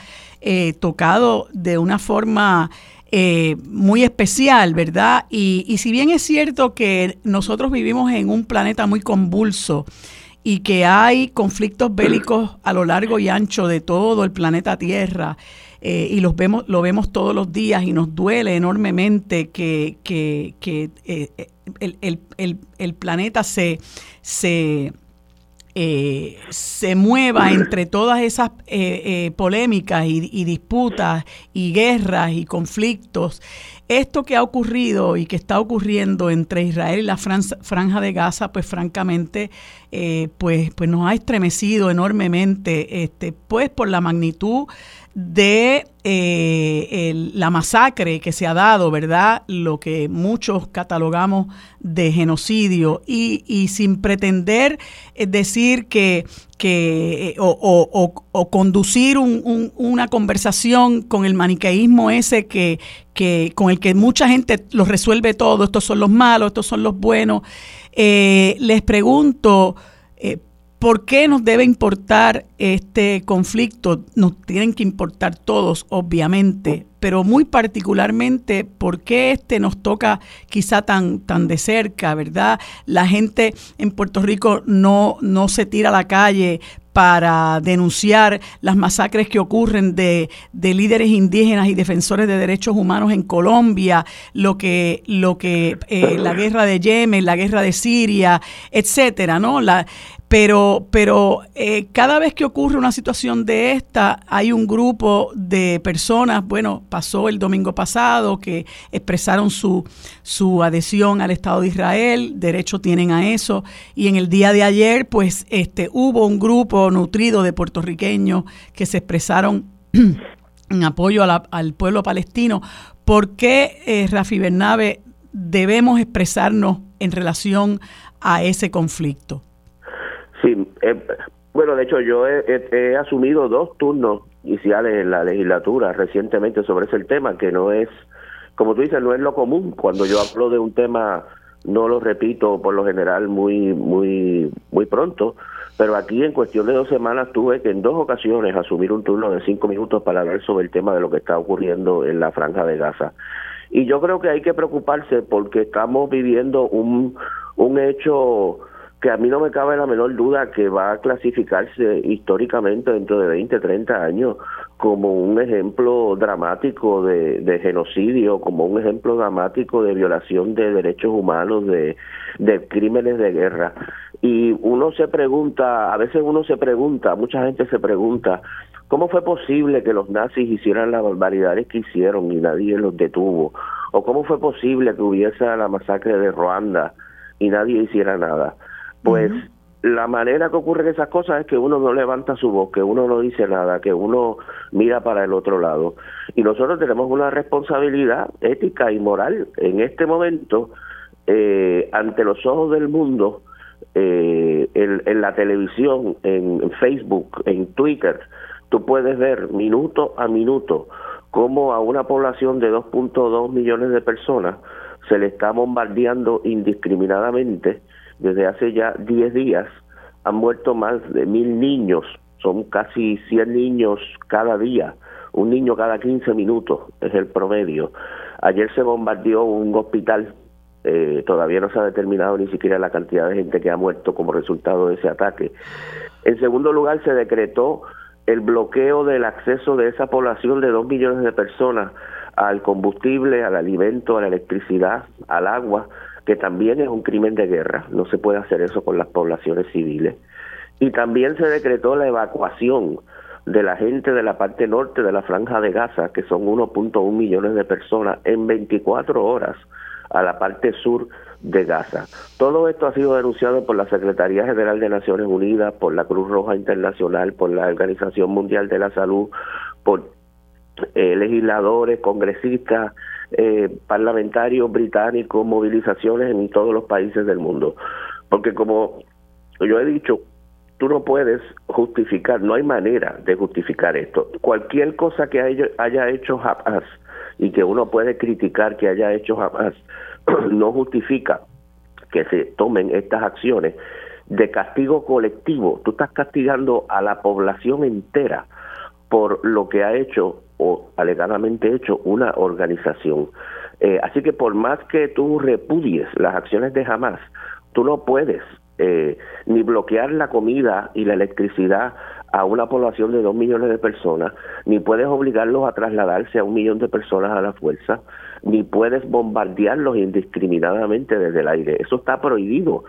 tocado de una forma eh, muy especial, ¿verdad? Y, y si bien es cierto que nosotros vivimos en un planeta muy convulso, y que hay conflictos bélicos a lo largo y ancho de todo el planeta Tierra eh, y los vemos, lo vemos todos los días y nos duele enormemente que, que, eh, el, el, el, planeta se, se eh, se mueva entre todas esas eh, eh, polémicas y, disputas y guerras y conflictos, esto que ha ocurrido y que está ocurriendo entre Israel y la franja de Gaza, pues francamente, pues, pues nos ha estremecido enormemente, este, pues por la magnitud de eh, la masacre que se ha dado, ¿verdad? Lo que muchos catalogamos de genocidio y, sin pretender eh, decir que, que eh, o, conducir una conversación con el maniqueísmo ese que, que con el que mucha gente lo resuelve todo, estos son los malos, estos son los buenos. les pregunto, ¿Por qué nos debe importar este conflicto? Nos tienen que importar todos, obviamente, pero muy particularmente, ¿por qué este nos toca quizá tan, tan de cerca, verdad? La gente en Puerto Rico no, no se tira a la calle para denunciar las masacres que ocurren de, líderes indígenas y defensores de derechos humanos en Colombia, lo que, lo que eh, la guerra de Yemen, la guerra de Siria, etcétera, ¿no? La, pero, pero eh, cada vez que ocurre una situación de esta, hay un grupo de personas, bueno, pasó el domingo pasado, que expresaron su, su adhesión al Estado de Israel, derecho tienen a eso, y en el día de ayer, pues, este, hubo un grupo nutrido de puertorriqueños que se expresaron [clears throat] en apoyo al pueblo palestino. ¿Por qué, eh, Rafi Bernabe, debemos expresarnos en relación a ese conflicto? Eh, bueno, de hecho yo he, asumido dos turnos iniciales en la legislatura recientemente sobre ese tema, que no es, como tú dices, no es lo común. Cuando yo hablo de un tema, no lo repito por lo general muy, muy, muy pronto, pero aquí en cuestión de dos semanas tuve que en dos ocasiones asumir un turno de cinco minutos para hablar sobre el tema de lo que está ocurriendo en la franja de Gaza. Y yo creo que hay que preocuparse porque estamos viviendo un, un hecho que a mí no me cabe la menor duda que va a clasificarse históricamente dentro de 20, 30 años como un ejemplo dramático de, genocidio, como un ejemplo dramático de violación de derechos humanos, de, de crímenes de guerra. Y uno se pregunta, a veces uno se pregunta, mucha gente se pregunta, ¿cómo fue posible que los nazis hicieran las barbaridades que hicieron y nadie los detuvo? ¿O cómo fue posible que hubiese la masacre de Ruanda y nadie hiciera nada? Pues la manera que ocurren esas cosas es que uno no levanta su voz, que uno no dice nada, que uno mira para el otro lado. Y nosotros tenemos una responsabilidad ética y moral en este momento eh, ante los ojos del mundo, eh, en, la televisión, en, Facebook, en Twitter, tú puedes ver minuto a minuto cómo a una población de 2.2 millones de personas se le está bombardeando indiscriminadamente desde hace ya 10 días han muerto más de mil niños, son casi 100 niños cada día, un niño cada 15 minutos es el promedio. Ayer se bombardeó un hospital, eh, todavía no se ha determinado ni siquiera la cantidad de gente que ha muerto como resultado de ese ataque. En segundo lugar, se decretó el bloqueo del acceso de esa población de dos millones de personas al combustible, al alimento, a la electricidad, al agua, que también es un crimen de guerra, no se puede hacer eso con las poblaciones civiles. Y también se decretó la evacuación de la gente de la parte norte de la franja de Gaza, que son 1.1 millones de personas, en 24 horas a la parte sur de Gaza. Todo esto ha sido denunciado por la Secretaría General de Naciones Unidas, por la Cruz Roja Internacional, por la Organización Mundial de la Salud, por eh, legisladores, congresistas, eh, parlamentarios británicos, movilizaciones en todos los países del mundo. Porque como yo he dicho, tú no puedes justificar, no hay manera de justificar esto. Cualquier cosa que haya, hecho Hamas y que uno puede criticar que haya hecho Hamas, [clears throat] no justifica que se tomen estas acciones de castigo colectivo. Tú estás castigando a la población entera por lo que ha hecho o alegadamente hecho una organización. Eh, así que por más que tú repudies las acciones de Hamas, tú no puedes eh, ni bloquear la comida y la electricidad a una población de dos millones de personas, ni puedes obligarlos a trasladarse a un millón de personas a la fuerza, ni puedes bombardearlos indiscriminadamente desde el aire. Eso está prohibido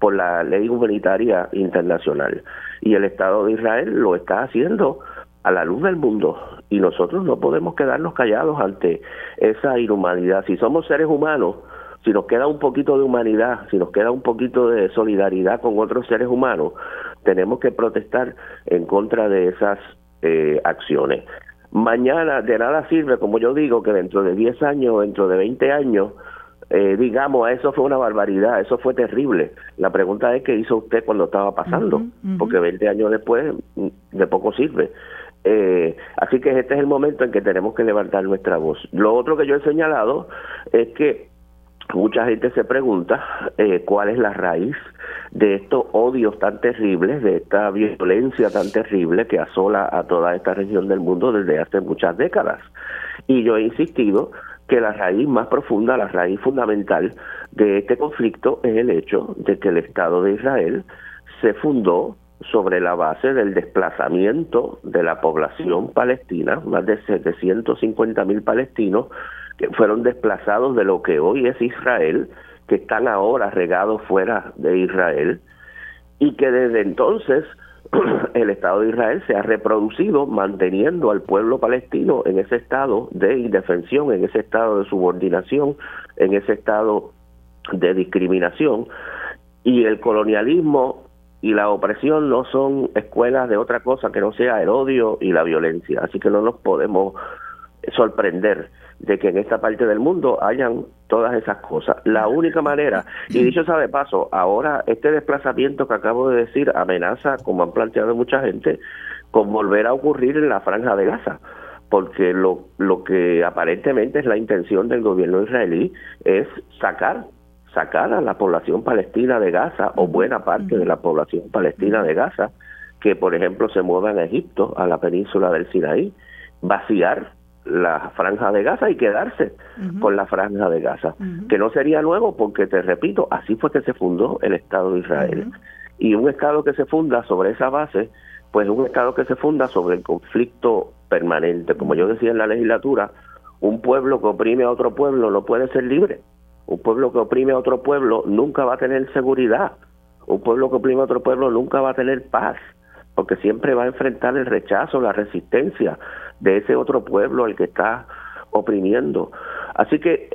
por la ley humanitaria internacional. Y el Estado de Israel lo está haciendo a la luz del mundo y nosotros no podemos quedarnos callados ante esa inhumanidad. Si somos seres humanos, si nos queda un poquito de humanidad, si nos queda un poquito de solidaridad con otros seres humanos, tenemos que protestar en contra de esas eh, acciones. Mañana de nada sirve, como yo digo, que dentro de 10 años, dentro de 20 años, eh, digamos, eso fue una barbaridad, eso fue terrible. La pregunta es qué hizo usted cuando estaba pasando, porque 20 años después de poco sirve. Eh, así que este es el momento en que tenemos que levantar nuestra voz. Lo otro que yo he señalado es que mucha gente se pregunta eh, cuál es la raíz de estos odios tan terribles, de esta violencia tan terrible que asola a toda esta región del mundo desde hace muchas décadas. Y yo he insistido que la raíz más profunda, la raíz fundamental de este conflicto es el hecho de que el Estado de Israel se fundó sobre la base del desplazamiento de la población palestina, más de 750 mil palestinos que fueron desplazados de lo que hoy es Israel, que están ahora regados fuera de Israel, y que desde entonces [clears throat] el Estado de Israel se ha reproducido manteniendo al pueblo palestino en ese estado de indefensión, en ese estado de subordinación, en ese estado de discriminación. Y el colonialismo y la opresión no son escuelas de otra cosa que no sea el odio y la violencia. Así que no nos podemos sorprender de que en esta parte del mundo hayan todas esas cosas. La única manera, y dicho sea de paso, ahora este desplazamiento que acabo de decir amenaza, como han planteado mucha gente, con volver a ocurrir en la franja de Gaza porque lo, lo que aparentemente es la intención del gobierno israelí es sacar sacar a la población palestina de Gaza o buena parte de la población palestina de Gaza que por ejemplo se mueva a Egipto, a la península del Sinaí, vaciar la franja de Gaza y quedarse con la franja de Gaza, que no sería nuevo porque te repito, así fue que se fundó el Estado de Israel. Y un Estado que se funda sobre esa base, pues un Estado que se funda sobre el conflicto permanente. Como yo decía en la legislatura, un pueblo que oprime a otro pueblo no puede ser libre. Un pueblo que oprime a otro pueblo nunca va a tener seguridad. Un pueblo que oprime a otro pueblo nunca va a tener paz, porque siempre va a enfrentar el rechazo, la resistencia de ese otro pueblo al que está oprimiendo. Así que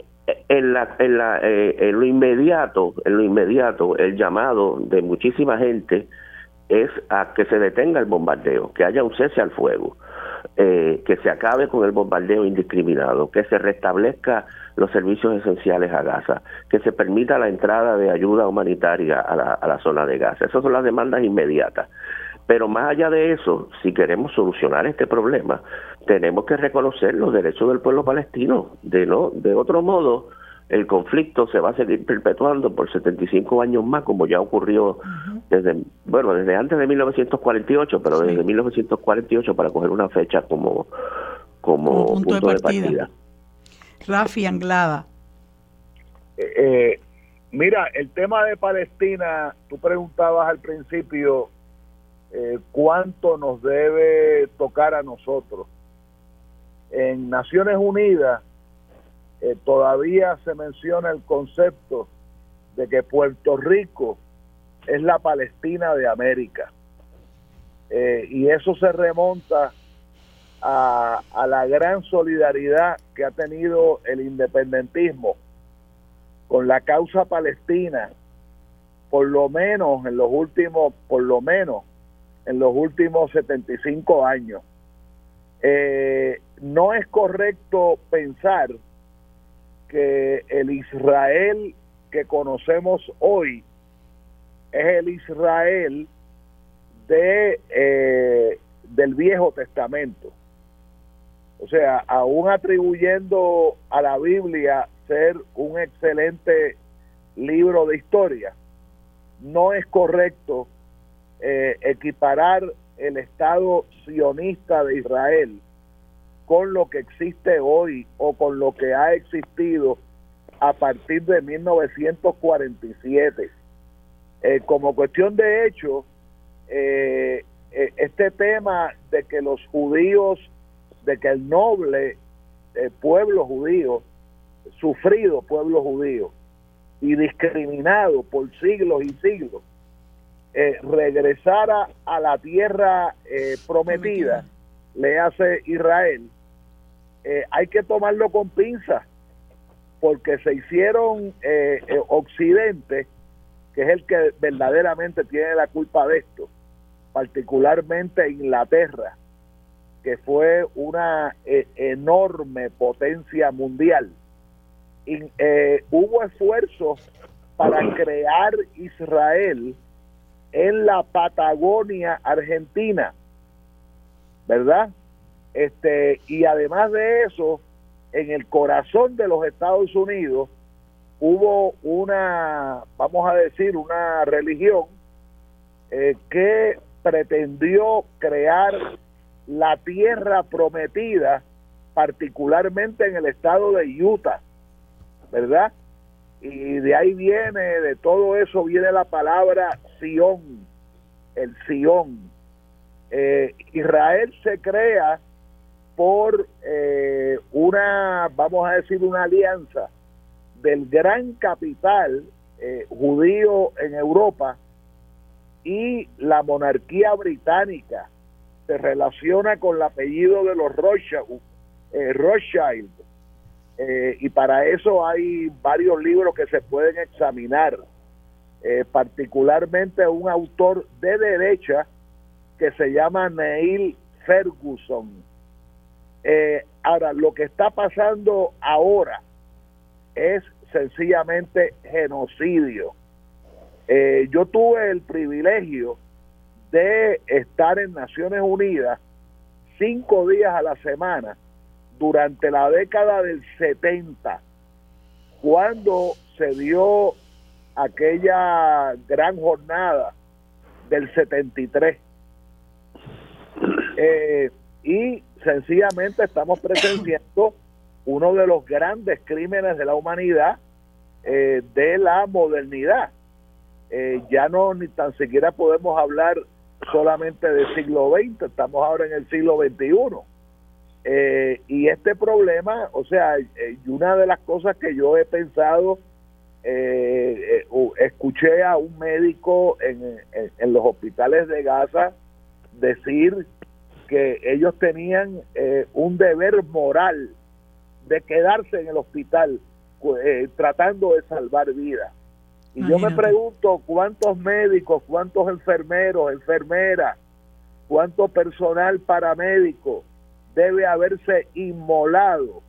en, la, en, la, eh, en lo inmediato, en lo inmediato, el llamado de muchísima gente es a que se detenga el bombardeo, que haya un cese al fuego, eh, que se acabe con el bombardeo indiscriminado, que se restablezca los servicios esenciales a Gaza, que se permita la entrada de ayuda humanitaria a la, a la zona de Gaza. Esas son las demandas inmediatas. Pero más allá de eso, si queremos solucionar este problema, tenemos que reconocer los derechos del pueblo palestino. De no, de otro modo, el conflicto se va a seguir perpetuando por 75 años más, como ya ocurrió desde, bueno, desde antes de 1948, pero desde 1948 para coger una fecha como, como, punto, de partida. Rafi Anglada. Eh, eh, mira, el tema de Palestina, tú preguntabas al principio eh, cuánto nos debe tocar a nosotros. En Naciones Unidas eh, todavía se menciona el concepto de que Puerto Rico es la Palestina de América. Eh, y eso se remonta a, a, la gran solidaridad que ha tenido el independentismo con la causa palestina, por lo menos en los últimos, por lo menos en los últimos 75 años. Eh, no es correcto pensar que el Israel que conocemos hoy es el Israel de eh, del Viejo Testamento. O sea, aún atribuyendo a la Biblia ser un excelente libro de historia, no es correcto eh, equiparar el Estado sionista de Israel con lo que existe hoy o con lo que ha existido a partir de 1947. Eh, como cuestión de hecho, eh, este tema de que los judíos, de que el noble pueblo judío, sufrido pueblo judío, y discriminado por siglos y siglos, eh, regresara a la tierra eh, prometida, le hace Israel, eh, hay que tomarlo con pinzas, porque se hicieron Occidente, que es el que verdaderamente tiene la culpa de esto, particularmente Inglaterra, que fue una enorme potencia mundial eh, hubo esfuerzos para crear Israel en la Patagonia Argentina, ¿verdad? Este, y además de eso, en el corazón de los Estados Unidos hubo una, vamos a decir, una religión eh, que pretendió crear la tierra prometida, particularmente en el estado de Utah. ¿verdad? Y de ahí viene, de todo eso viene la palabra Sión, el Sión. Eh, Israel se crea por eh, una, vamos a decir, una alianza del gran capital eh, judío en Europa y la monarquía británica. Se relaciona con el apellido de los Rothschild, Rothschild. Eh, y para eso hay varios libros que se pueden examinar, eh, particularmente un autor de derecha que se llama Neil Ferguson. Eh, ahora, lo que está pasando ahora es sencillamente genocidio. yo tuve el privilegio de estar en Naciones Unidas cinco días a la semana durante la década del 70, cuando se dio aquella gran jornada del 73. Eh, y sencillamente estamos presenciando [coughs] uno de los grandes crímenes de la humanidad eh, de la modernidad. Eh, ya no ni tan siquiera podemos hablar solamente del siglo XX, estamos ahora en el siglo XXI eh, y este problema, o sea, eh, una de las cosas que yo he pensado, eh, escuché a un médico en, en, los hospitales de Gaza decir que ellos tenían un deber moral de quedarse en el hospital tratando de salvar vidas. Y yo me pregunto cuántos médicos, cuántos enfermeros, enfermeras, cuánto personal paramédico, debe haberse inmolado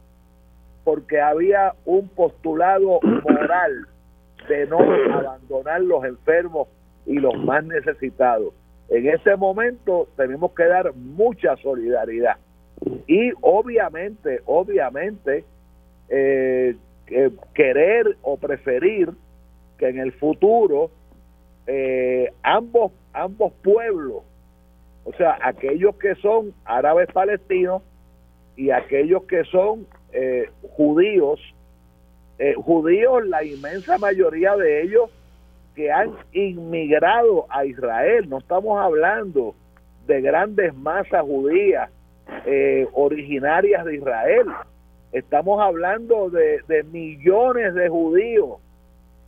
porque había un postulado moral de no [coughs] abandonar los enfermos y los más necesitados. En ese momento tenemos que dar mucha solidaridad. Y obviamente, obviamente, eh, querer o preferir que en el futuro eh, ambos ambos pueblos o sea, aquellos que son árabes palestinos y aquellos que son eh, judíos, eh, judíos, la inmensa mayoría de ellos que han inmigrado a Israel. No estamos hablando de grandes masas judías eh, originarias de Israel. Estamos hablando de, millones de judíos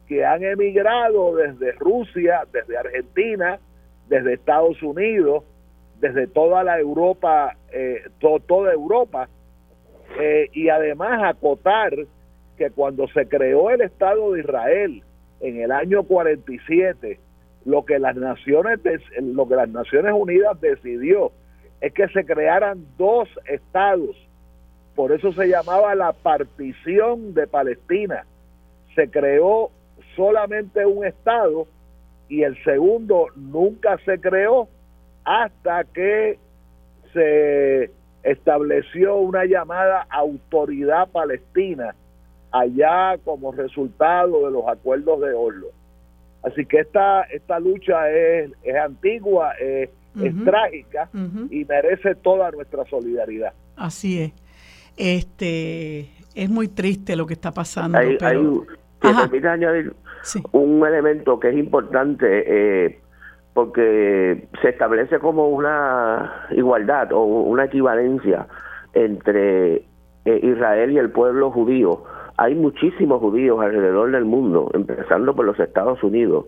que han emigrado desde Rusia, desde Argentina, desde Estados Unidos, desde toda la Europa, eh, toda Europa, eh, y además acotar que cuando se creó el Estado de Israel en el año 47, lo que las naciones lo que las Naciones Unidas decidió es que se crearan dos estados. Por eso se llamaba la partición de Palestina. Se creó solamente un estado y el segundo nunca se creó hasta que se estableció una llamada autoridad palestina allá como resultado de los acuerdos de Oslo. Así que esta, esta lucha es, es antigua, es, trágica y merece toda nuestra solidaridad. Así es. Este, es muy triste lo que está pasando. Hay, pero... añadir un elemento que es importante. Eh, porque se establece como una igualdad o una equivalencia entre eh, Israel y el pueblo judío hay muchísimos judíos alrededor del mundo, empezando por los Estados Unidos,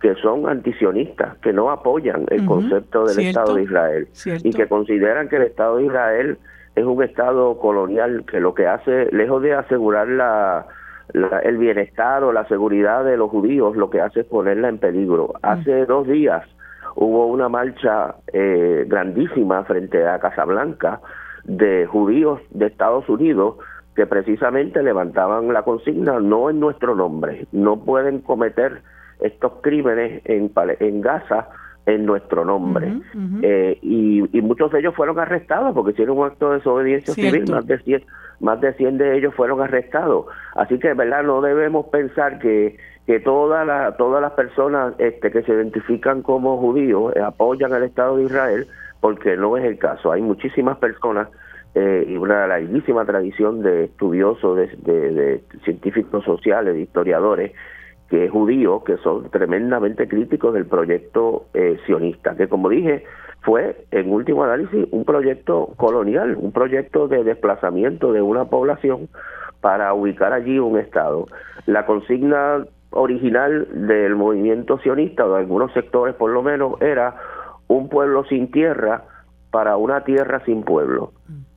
que son antisionistas, que no apoyan el concepto del Estado de Israel y que consideran que el Estado de Israel es un Estado colonial que lo que hace, lejos de asegurar la, el bienestar o la seguridad de los judíos, lo que hace es ponerla en peligro. Hace dos días hubo una marcha eh, grandísima frente a Casablanca de judíos de Estados Unidos que precisamente levantaban la consigna no en nuestro nombre, no pueden cometer estos crímenes en, en Gaza en nuestro nombre. Eh, y, muchos de ellos fueron arrestados porque hicieron un acto de desobediencia civil, más de 100, más de 100 de ellos fueron arrestados. Así que, ¿verdad? No debemos pensar que, que toda la, todas las personas este, que se identifican como judíos eh, apoyan al Estado de Israel, porque no es el caso. Hay muchísimas personas eh, y una larguísima tradición de estudiosos, de, científicos sociales, de historiadores, que judíos que son tremendamente críticos del proyecto eh, sionista, que como dije fue en último análisis un proyecto colonial, un proyecto de desplazamiento de una población para ubicar allí un Estado. La consigna original del movimiento sionista, o de algunos sectores por lo menos, era un pueblo sin tierra para una tierra sin pueblo.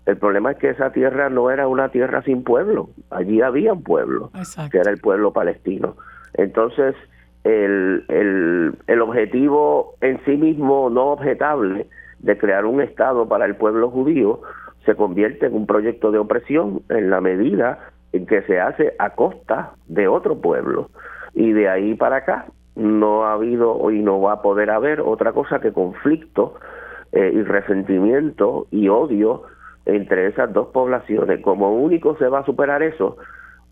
El problema es que esa tierra no era una tierra sin pueblo, allí había un pueblo, que era el pueblo palestino. Entonces, el, el, el objetivo en sí mismo no objetable de crear un Estado para el pueblo judío se convierte en un proyecto de opresión en la medida en que se hace a costa de otro pueblo. Y de ahí para acá no ha habido y no va a poder haber otra cosa que conflicto eh, y resentimiento y odio entre esas dos poblaciones. Como único se va a superar eso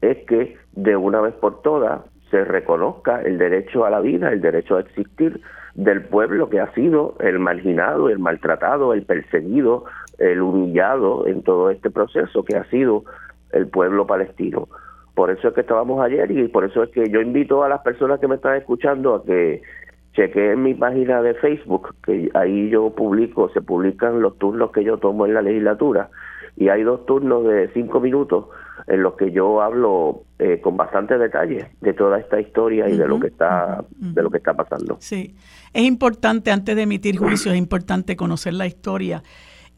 es que de una vez por todas se reconozca el derecho a la vida, el derecho a existir del pueblo que ha sido el marginado, el maltratado, el perseguido, el humillado en todo este proceso que ha sido el pueblo palestino. Por eso es que estábamos ayer y por eso es que yo invito a las personas que me están escuchando a que chequeen mi página de Facebook, que ahí yo publico, se publican los turnos que yo tomo en la legislatura y hay dos turnos de cinco minutos en los que yo hablo eh, con bastante detalle de toda esta historia y de lo que está de lo que está pasando. Sí, es importante antes de emitir juicios es importante conocer la historia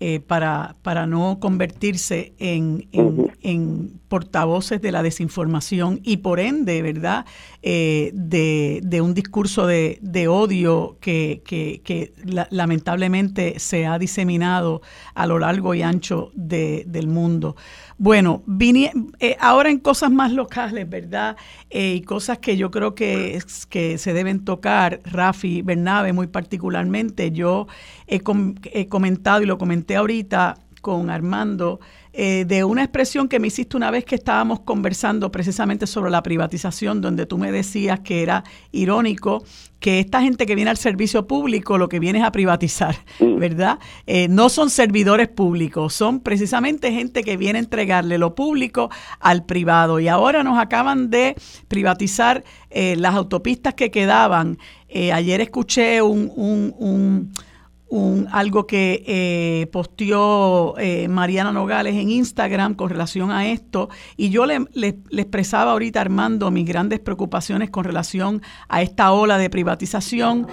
eh, para, para no convertirse en, en, portavoces de la desinformación y por ende, ¿verdad?, eh, de, de, un discurso de, de odio que, que, lamentablemente se ha diseminado a lo largo y ancho de, del mundo. Bueno, vine, eh, ahora en cosas más locales, ¿verdad? y cosas que yo creo que, que se deben tocar, Rafi Bernabe muy particularmente, yo he, he comentado y lo comenté ahorita con Armando eh, de una expresión que me hiciste una vez que estábamos conversando precisamente sobre la privatización, donde tú me decías que era irónico que esta gente que viene al servicio público lo que viene es a privatizar, ¿verdad? Eh, no son servidores públicos, son precisamente gente que viene a entregarle lo público al privado. Y ahora nos acaban de privatizar eh, las autopistas que quedaban. ayer escuché un, un un, algo que eh, posteó eh, Mariana Nogales en Instagram con relación a esto. Y yo le, le, expresaba ahorita Armando mis grandes preocupaciones con relación a esta ola de privatización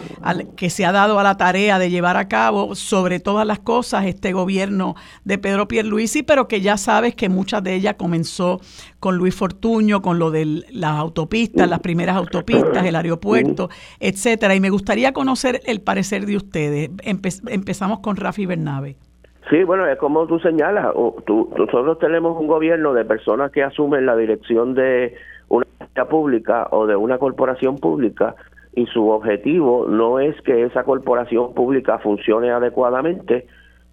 que se ha dado a la tarea de llevar a cabo sobre todas las cosas este gobierno de Pedro Pierluisi, pero que ya sabes que muchas de ellas comenzó con Luis Fortuño, con lo de las autopistas, las primeras autopistas, el aeropuerto, etcétera. Y me gustaría conocer el parecer de ustedes. empezamos con Rafi Bernabe. Sí, bueno, es como tú señalas, nosotros tenemos un gobierno de personas que asumen la dirección de una pública o de una corporación pública y su objetivo no es que esa corporación pública funcione adecuadamente,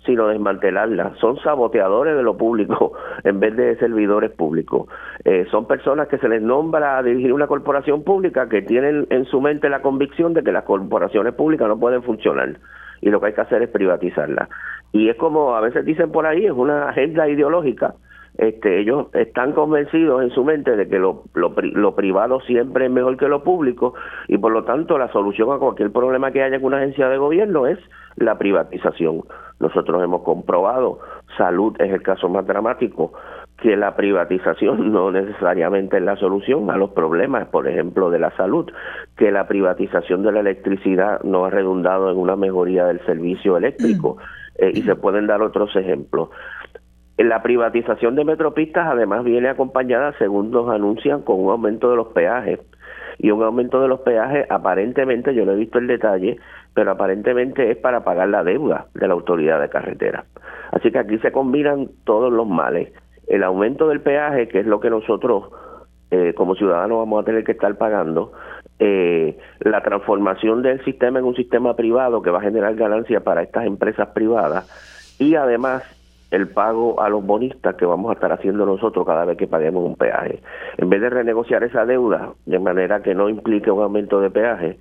sino desmantelarla. Son saboteadores de lo público [laughs] en vez de servidores públicos. Eh, son personas que se les nombra a dirigir una corporación pública que tienen en su mente la convicción de que las corporaciones públicas no pueden funcionar y lo que hay que hacer es privatizarla. Y es como a veces dicen por ahí, es una agenda ideológica. Este, ellos están convencidos en su mente de que lo, lo, lo privado siempre es mejor que lo público y por lo tanto la solución a cualquier problema que haya en una agencia de gobierno es la privatización. Nosotros hemos comprobado, salud es el caso más dramático, que la privatización [laughs] no necesariamente es la solución a los problemas, por ejemplo, de la salud, que la privatización de la electricidad no ha redundado en una mejoría del servicio eléctrico eh, y se pueden dar otros ejemplos. La privatización de Metropistas además viene acompañada, según nos anuncian, con un aumento de los peajes. Y un aumento de los peajes, aparentemente, yo no he visto el detalle, pero aparentemente es para pagar la deuda de la autoridad de carretera. Así que aquí se combinan todos los males. El aumento del peaje, que es lo que nosotros eh, como ciudadanos vamos a tener que estar pagando, eh, la transformación del sistema en un sistema privado que va a generar ganancias para estas empresas privadas y además el pago a los bonistas que vamos a estar haciendo nosotros cada vez que paguemos un peaje. En vez de renegociar esa deuda de manera que no implique un aumento de peaje,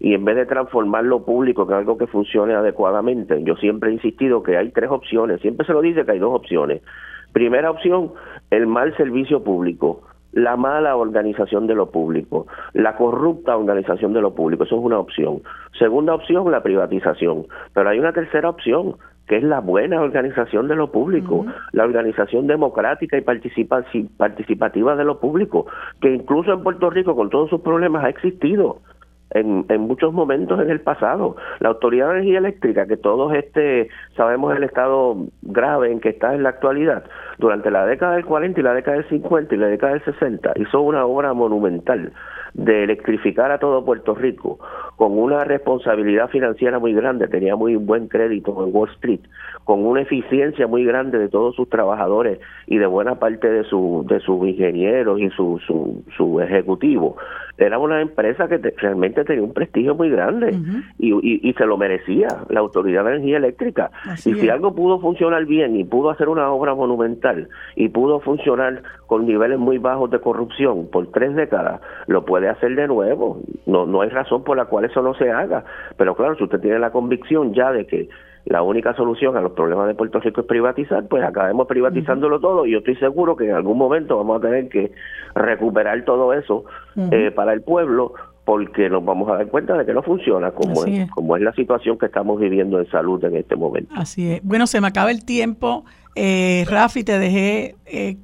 y en vez de transformar lo público en algo que funcione adecuadamente, yo siempre he insistido que hay tres opciones, siempre se lo dice que hay dos opciones. Primera opción, el mal servicio público, la mala organización de lo público, la corrupta organización de lo público, eso es una opción. Segunda opción, la privatización, pero hay una tercera opción, que es la buena organización de lo público, la organización democrática y participativa de lo público, que incluso en Puerto Rico, con todos sus problemas, ha existido en, en muchos momentos en el pasado. La Autoridad de Energía Eléctrica, que todos este sabemos el estado grave en que está en la actualidad, durante la década del 40 y la década del 50 y la década del 60 hizo una obra monumental de electrificar a todo Puerto Rico con una responsabilidad financiera muy grande, tenía muy buen crédito en Wall Street, con una eficiencia muy grande de todos sus trabajadores y de buena parte de, su, de sus ingenieros y su, su, su ejecutivo. Era una empresa que realmente tenía un prestigio muy grande y, y, se lo merecía la Autoridad de Energía Eléctrica. y si algo pudo funcionar bien y pudo hacer una obra monumental y pudo funcionar con niveles muy bajos de corrupción por tres décadas, lo puede hacer de nuevo. No, no hay razón por la cual eso no se haga. Pero claro, si usted tiene la convicción ya de que la única solución a los problemas de Puerto Rico es privatizar, pues acabemos privatizándolo todo y yo estoy seguro que en algún momento vamos a tener que recuperar todo eso eh, para el pueblo porque nos vamos a dar cuenta de que no funciona como es, como es la situación que estamos viviendo en salud en este momento. Así es. Bueno, se me acaba el tiempo. Eh, Rafi, te dejé eh,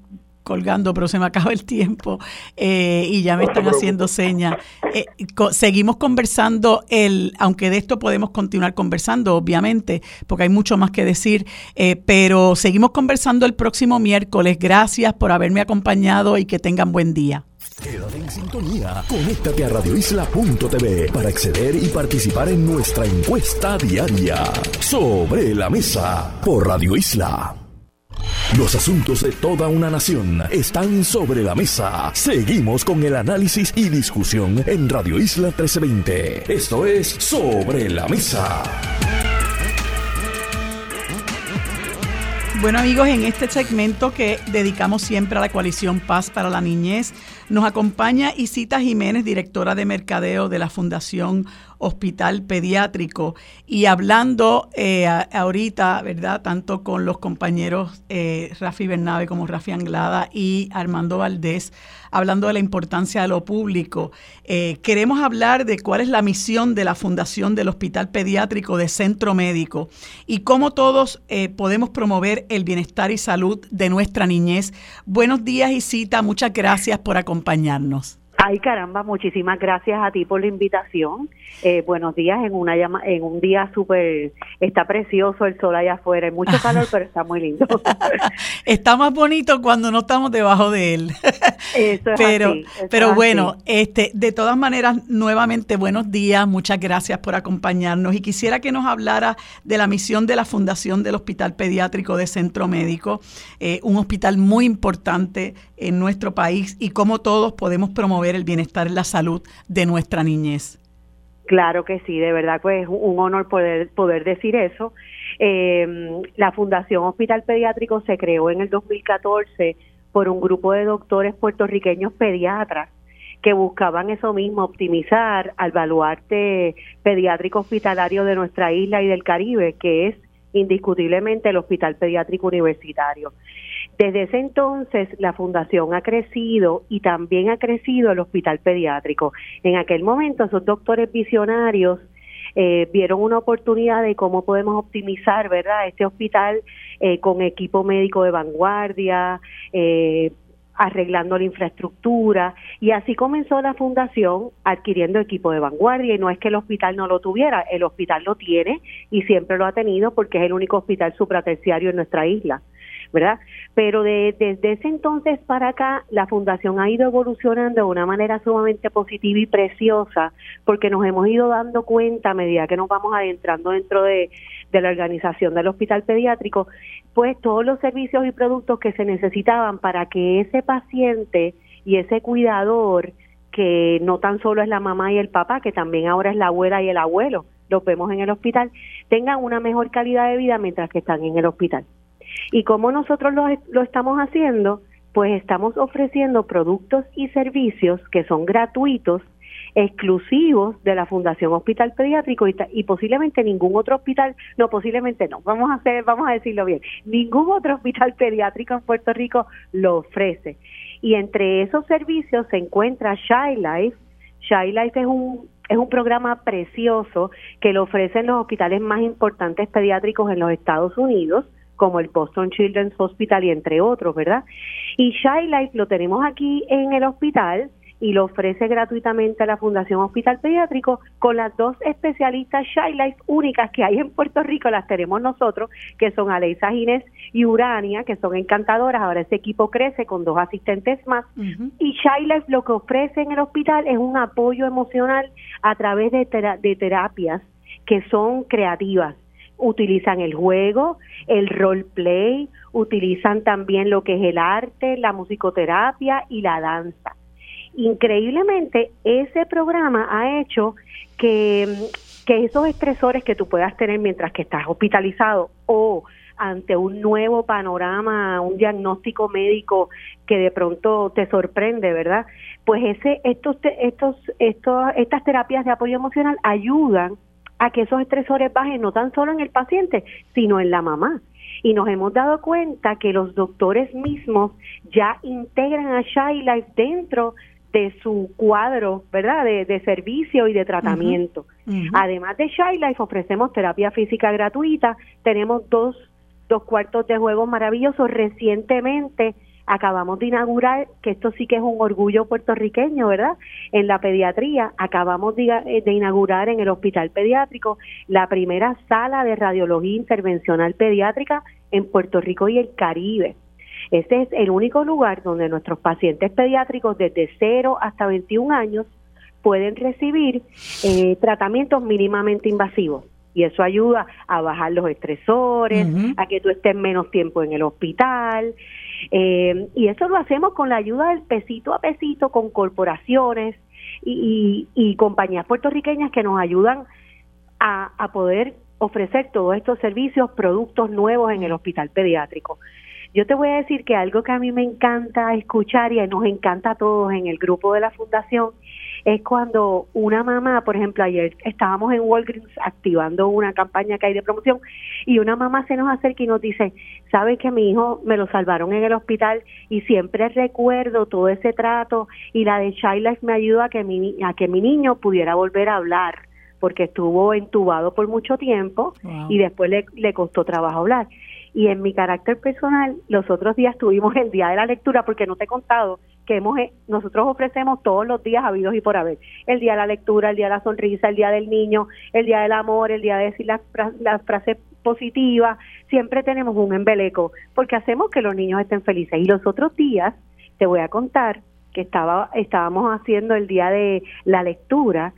colgando, pero se me acaba el tiempo eh, y ya me están haciendo señas. Eh, seguimos conversando, el, aunque de esto podemos continuar conversando, obviamente, porque hay mucho más que decir, eh, pero seguimos conversando el próximo miércoles. Gracias por haberme acompañado y que tengan buen día. Quédate en sintonía. Conéctate a radioisla.tv para acceder y participar en nuestra encuesta diaria sobre la mesa por Radio Isla. Los asuntos de toda una nación están sobre la mesa. Seguimos con el análisis y discusión en Radio Isla 1320. Esto es Sobre la Mesa. Bueno amigos, en este segmento que dedicamos siempre a la coalición Paz para la Niñez, nos acompaña Isita Jiménez, directora de Mercadeo de la Fundación hospital pediátrico. Y hablando eh, ahorita, ¿verdad? Tanto con los compañeros eh, Rafi Bernabe como Rafi Anglada y Armando Valdés, hablando de la importancia de lo público, eh, queremos hablar de cuál es la misión de la Fundación del Hospital Pediátrico de Centro Médico y cómo todos podemos promover el bienestar y salud de nuestra niñez. Buenos días, Isita. Muchas gracias por acompañarnos. Ay, caramba, muchísimas gracias a ti por la invitación. Eh, buenos días en una llama, en un día súper, está precioso el sol allá afuera, hay mucho calor, [laughs] pero está muy lindo. [laughs] está más bonito cuando no estamos debajo de él. Eso es [laughs] pero, así, pero bueno, este, de todas maneras, nuevamente buenos días, muchas gracias por acompañarnos y quisiera que nos hablara de la misión de la Fundación del Hospital Pediátrico de Centro Médico, eh, un hospital muy importante en nuestro país y cómo todos podemos promover el bienestar y la salud de nuestra niñez. Claro que sí, de verdad pues es un honor poder, poder decir eso. Eh, la Fundación Hospital Pediátrico se creó en el 2014 por un grupo de doctores puertorriqueños pediatras que buscaban eso mismo, optimizar al baluarte pediátrico hospitalario de nuestra isla y del Caribe, que es indiscutiblemente el Hospital Pediátrico Universitario. Desde ese entonces la fundación ha crecido y también ha crecido el hospital pediátrico. En aquel momento esos doctores visionarios eh, vieron una oportunidad de cómo podemos optimizar, ¿verdad? Este hospital eh, con equipo médico de vanguardia, eh, arreglando la infraestructura y así comenzó la fundación adquiriendo equipo de vanguardia y no es que el hospital no lo tuviera, el hospital lo tiene y siempre lo ha tenido porque es el único hospital supraterciario en nuestra isla. ¿Verdad? Pero desde ese entonces para acá, la fundación ha ido evolucionando de una manera sumamente positiva y preciosa, porque nos hemos ido dando cuenta a medida que nos vamos adentrando dentro de, de la organización del hospital pediátrico, pues todos los servicios y productos que se necesitaban para que ese paciente y ese cuidador, que no tan solo es la mamá y el papá, que también ahora es la abuela y el abuelo, los vemos en el hospital, tengan una mejor calidad de vida mientras que están en el hospital. Y como nosotros lo, lo estamos haciendo, pues estamos ofreciendo productos y servicios que son gratuitos exclusivos de la Fundación Hospital Pediátrico y, y, posiblemente ningún otro hospital, no posiblemente no, vamos a hacer, vamos a decirlo bien, ningún otro hospital pediátrico en Puerto Rico lo ofrece. Y entre esos servicios se encuentra Shy Life. Shy Life es un es un programa precioso que lo ofrecen los hospitales más importantes pediátricos en los Estados Unidos como el Boston Children's Hospital y entre otros, ¿verdad? Y Shy Life lo tenemos aquí en el hospital y lo ofrece gratuitamente a la Fundación Hospital Pediátrico con las dos especialistas Shy Life únicas que hay en Puerto Rico, las tenemos nosotros, que son Aleisa Ginés y Urania, que son encantadoras. Ahora ese equipo crece con dos asistentes más. Y Shy Life lo que ofrece en el hospital es un apoyo emocional a través de, de terapias que son creativas utilizan el juego, el role play, utilizan también lo que es el arte, la musicoterapia y la danza increíblemente ese programa ha hecho que, que esos estresores que tú puedas tener mientras que estás hospitalizado o ante un nuevo panorama, un diagnóstico médico que de pronto te sorprende, ¿verdad? Pues ese estos estos estos estas terapias de apoyo emocional ayudan a que esos estresores bajen no tan solo en el paciente, sino en la mamá. Y nos hemos dado cuenta que los doctores mismos ya integran a Shy Life dentro de su cuadro, ¿verdad? De, servicio y de tratamiento. Además de Shy Life, ofrecemos terapia física gratuita. Tenemos dos, dos cuartos de juego maravillosos. Recientemente acabamos de inaugurar, que esto sí que es un orgullo puertorriqueño, ¿verdad? En la pediatría, acabamos de, eh, de inaugurar en el hospital pediátrico la primera sala de radiología intervencional pediátrica en Puerto Rico y el Caribe. Este es el único lugar donde nuestros pacientes pediátricos desde 0 hasta 21 años pueden recibir eh, tratamientos mínimamente invasivos. Y eso ayuda a bajar los estresores, a que tú estés menos tiempo en el hospital. Eh, y eso lo hacemos con la ayuda del pesito a pesito, con corporaciones y, y, compañías puertorriqueñas que nos ayudan a, a poder ofrecer todos estos servicios, productos nuevos en el hospital pediátrico. Yo te voy a decir que algo que a mí me encanta escuchar y nos encanta a todos en el grupo de la fundación es cuando una mamá, por ejemplo, ayer estábamos en Walgreens activando una campaña que hay de promoción y una mamá se nos acerca y nos dice, sabes que mi hijo me lo salvaron en el hospital y siempre recuerdo todo ese trato y la de Child Life me ayudó a que mi, a que mi niño pudiera volver a hablar porque estuvo entubado por mucho tiempo y después le, le costó trabajo hablar. Y en mi carácter personal, los otros días tuvimos el día de la lectura, porque no te he contado que hemos eh, nosotros ofrecemos todos los días habidos y por haber. El día de la lectura, el día de la sonrisa, el día del niño, el día del amor, el día de decir las, las frases positivas. Siempre tenemos un embeleco, porque hacemos que los niños estén felices. Y los otros días, te voy a contar que estaba estábamos haciendo el día de la lectura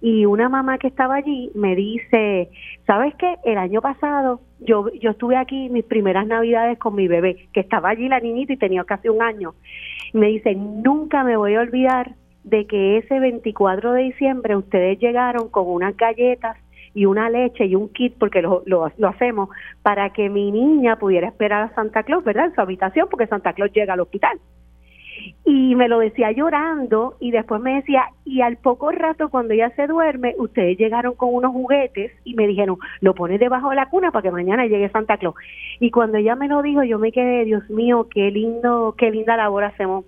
y una mamá que estaba allí me dice, ¿sabes qué? El año pasado yo, yo estuve aquí mis primeras navidades con mi bebé, que estaba allí la niñita y tenía casi un año. me dice, nunca me voy a olvidar de que ese 24 de diciembre ustedes llegaron con unas galletas y una leche y un kit, porque lo, lo, lo, hacemos, para que mi niña pudiera esperar a Santa Claus, ¿verdad? En su habitación, porque Santa Claus llega al hospital y me lo decía llorando y después me decía, y al poco rato cuando ella se duerme, ustedes llegaron con unos juguetes y me dijeron, lo pones debajo de la cuna para que mañana llegue Santa Claus. Y cuando ella me lo dijo, yo me quedé, Dios mío, qué lindo, qué linda labor hacemos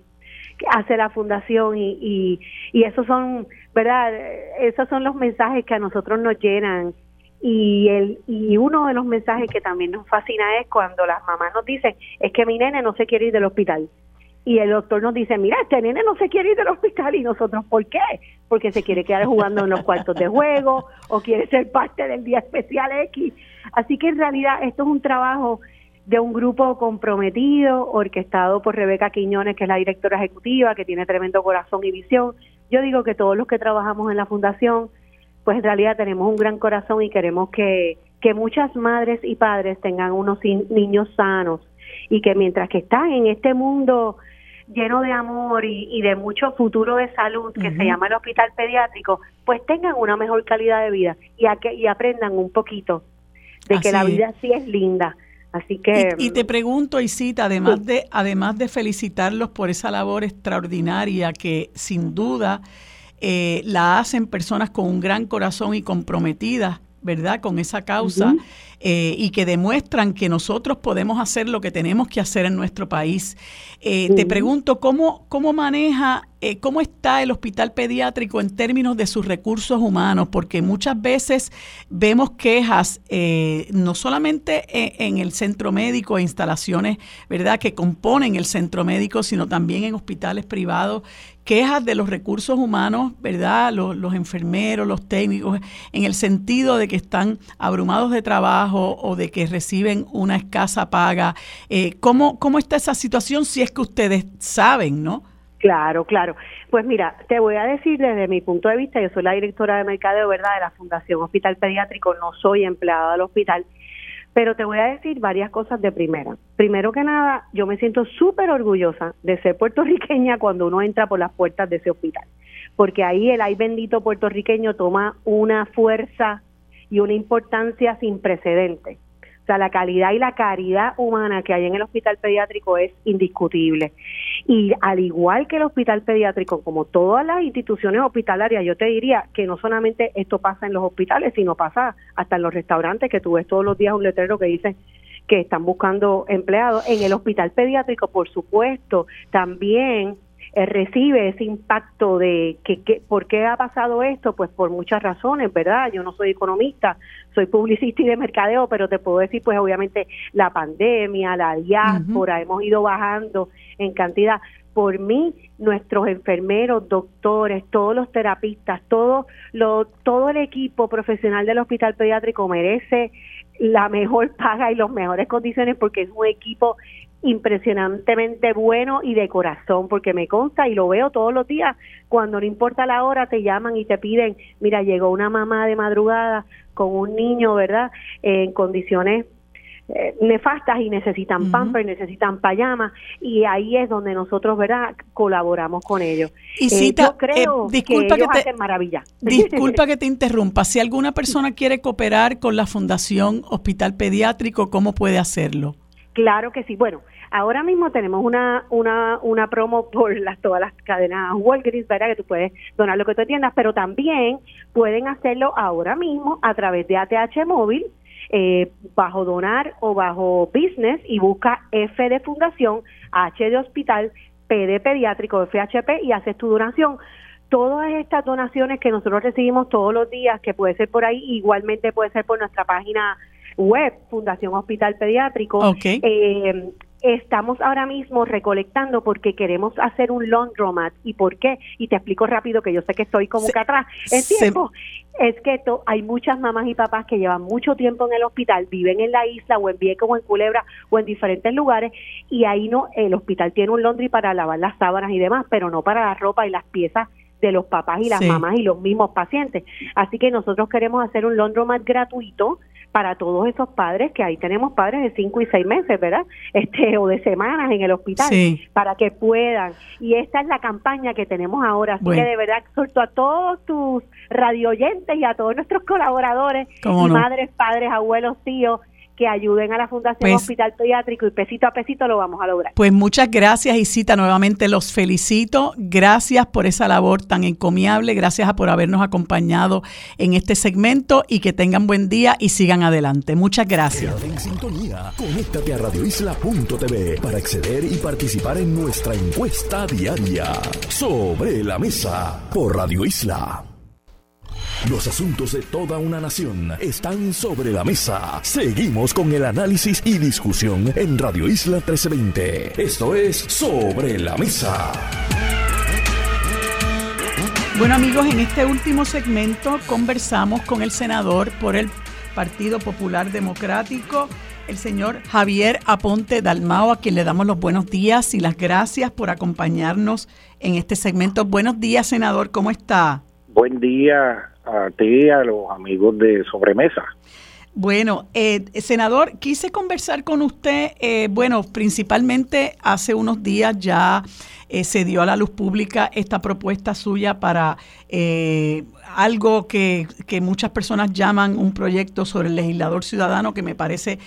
hace la fundación y, y, y esos son, ¿verdad? Esos son los mensajes que a nosotros nos llenan y, el, y uno de los mensajes que también nos fascina es cuando las mamás nos dicen, es que mi nene no se quiere ir del hospital. Y el doctor nos dice, mira, este nene no se quiere ir del hospital. Y nosotros, ¿por qué? Porque se quiere quedar jugando en los cuartos de juego o quiere ser parte del día especial X. Así que en realidad esto es un trabajo de un grupo comprometido, orquestado por Rebeca Quiñones, que es la directora ejecutiva, que tiene tremendo corazón y visión. Yo digo que todos los que trabajamos en la fundación pues en realidad tenemos un gran corazón y queremos que, que muchas madres y padres tengan unos niños sanos y que mientras que están en este mundo lleno de amor y, de mucho futuro de salud que se llama el hospital pediátrico, pues tengan una mejor calidad de vida y, a que, y aprendan un poquito de que la vida sí es linda. Así que y, te pregunto Isita, además de además de felicitarlos por esa labor extraordinaria que sin duda eh, la hacen personas con un gran corazón y comprometidas, ¿verdad?, con esa causa. Eh, y que demuestran que nosotros podemos hacer lo que tenemos que hacer en nuestro país. Eh, te pregunto, ¿cómo, cómo maneja, eh, cómo está el hospital pediátrico en términos de sus recursos humanos? Porque muchas veces vemos quejas, no solamente en, el centro médico e instalaciones, ¿verdad?, que componen el centro médico, sino también en hospitales privados quejas de los recursos humanos, ¿verdad? Los, enfermeros, los técnicos, en el sentido de que están abrumados de trabajo, o, de que reciben una escasa paga. Eh, ¿cómo, ¿Cómo está esa situación si es que ustedes saben, no? Claro, claro. Pues mira, te voy a decir desde mi punto de vista, yo soy la directora de mercadeo, ¿verdad?, de la Fundación Hospital Pediátrico, no soy empleada del hospital, pero te voy a decir varias cosas de primera. Primero que nada, yo me siento súper orgullosa de ser puertorriqueña cuando uno entra por las puertas de ese hospital, porque ahí el ay bendito puertorriqueño toma una fuerza y una importancia sin precedentes. O sea, la calidad y la caridad humana que hay en el hospital pediátrico es indiscutible. Y al igual que el hospital pediátrico, como todas las instituciones hospitalarias, yo te diría que no solamente esto pasa en los hospitales, sino pasa hasta en los restaurantes, que tú ves todos los días un letrero que dice que están buscando empleados. En el hospital pediátrico, por supuesto, también eh, recibe ese impacto de que, por qué ha pasado esto, pues por muchas razones, ¿verdad? Yo no soy economista, soy publicista y de mercadeo, pero te puedo decir, pues obviamente la pandemia, la diáspora, hemos ido bajando en cantidad. Por mí, nuestros enfermeros, doctores, todos los terapistas, todo, lo, todo el equipo profesional del hospital pediátrico merece la mejor paga y las mejores condiciones porque es un equipo impresionantemente bueno y de corazón, porque me consta y lo veo todos los días, cuando no importa la hora, te llaman y te piden, mira, llegó una mamá de madrugada con un niño, ¿verdad?, en condiciones eh, nefastas y necesitan pamper, necesitan payama y ahí es donde nosotros, ¿verdad?, colaboramos con ellos. Y eh, yo creo disculpa que, te, maravilla. [laughs] Disculpa que te interrumpa. Si alguna persona quiere cooperar con la Fundación Hospital Pediátrico, ¿cómo puede hacerlo? Claro que sí. Bueno, Ahora mismo tenemos una, una, una promo por las, todas las cadenas Walgreens, ¿verdad? Que tú puedes donar lo que tú entiendas, pero también pueden hacerlo ahora mismo a través de ATH Móvil, eh, bajo donar o bajo business y busca F de fundación, H de hospital, P de pediátrico, FHP y haces tu donación todas estas donaciones que nosotros recibimos todos los días, que puede ser por ahí, igualmente puede ser por nuestra página web, Fundación Hospital Pediátrico. Eh, estamos ahora mismo recolectando porque queremos hacer un laundromat. ¿Y por qué? Y te explico rápido que yo sé que estoy como que atrás en tiempo. Es que hay muchas mamás y papás que llevan mucho tiempo en el hospital, viven en la isla o en Vieques o en Culebra o en diferentes lugares y ahí no, el hospital tiene un laundry para lavar las sábanas y demás, pero no para la ropa y las piezas de los papás y las mamás y los mismos pacientes. Así que nosotros queremos hacer un laundromat gratuito para todos esos padres, que ahí tenemos padres de cinco y seis meses, ¿verdad? [laughs] Este, o de semanas en el hospital, para que puedan. Y esta es la campaña que tenemos ahora. Así que de verdad exhorto a todos tus radioyentes y a todos nuestros colaboradores, madres, padres, abuelos, tíos, que ayuden a la Fundación Pues- Hospital Pediátrico y pesito a pesito lo vamos a lograr. Pues muchas gracias, Isita. Nuevamente los felicito. Gracias por esa labor tan encomiable. Gracias por habernos acompañado en este segmento y que tengan buen día y sigan adelante. Muchas gracias. Quédate en sintonía. Conéctate a radioisla.tv para acceder y participar en nuestra encuesta diaria. Sobre la mesa por Radio Isla. Los asuntos de toda una nación están sobre la mesa. Seguimos con el análisis y discusión en Radio Isla 1320. Esto es Sobre la Mesa. Bueno amigos, en este último segmento conversamos con el senador por el Partido Popular Democrático, el señor Javier Aponte Dalmao, a quien le damos los buenos días y las gracias por acompañarnos en este segmento. Buenos días, senador, ¿cómo está? Buen día a ti y a los amigos de Sobremesa. Bueno, eh, senador, quise conversar con usted, eh, bueno, principalmente hace unos días ya eh, se dio a la luz pública esta propuesta suya para eh, algo que, que muchas personas llaman un proyecto sobre el legislador ciudadano que me parece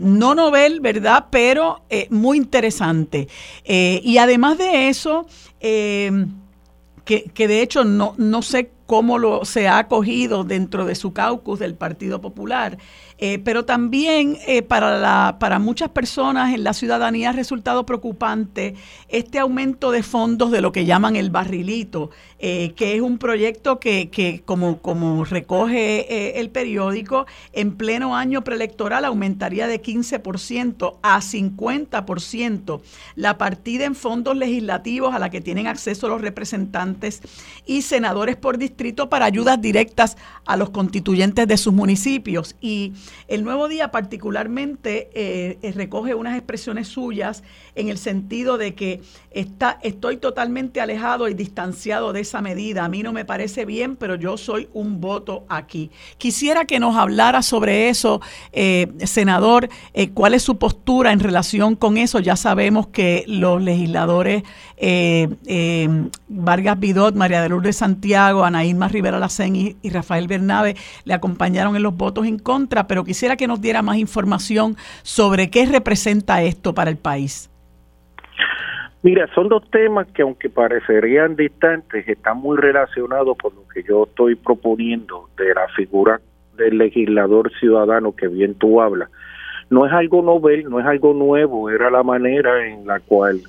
no novel, ¿verdad? Pero muy interesante. Y además de eso, que, que de hecho no, no sé cómo lo, se ha acogido dentro de su caucus del Partido Popular, eh, pero también eh, para, para muchas personas en la ciudadanía ha resultado preocupante este aumento de fondos de lo que llaman el barrilito, eh, que es un proyecto que, que como, como recoge el periódico, en pleno año preelectoral aumentaría de 15% a 50% la partida en fondos legislativos a la que tienen acceso los representantes y senadores por distrito para ayudas directas a los constituyentes de sus municipios. Y el nuevo día particularmente eh, eh, recoge unas expresiones suyas en el sentido de que está, estoy totalmente alejado y distanciado de esa medida. A mí no me parece bien, pero yo soy un voto aquí. Quisiera que nos hablara sobre eso, eh, senador, cuál es su postura en relación con eso. Ya sabemos que los legisladores Vargas Vidot, María de Lourdes Santiago, Ana Irma Rivera Lacén y, y Rafael Bernabe le acompañaron en los votos en contra, pero quisiera que nos diera más información sobre qué representa esto para el país. Mira, son dos temas que aunque parecerían distantes, están muy relacionados con lo que yo estoy proponiendo de la figura del legislador ciudadano que bien tú hablas. No es algo novel, no es algo nuevo, era la manera en la cual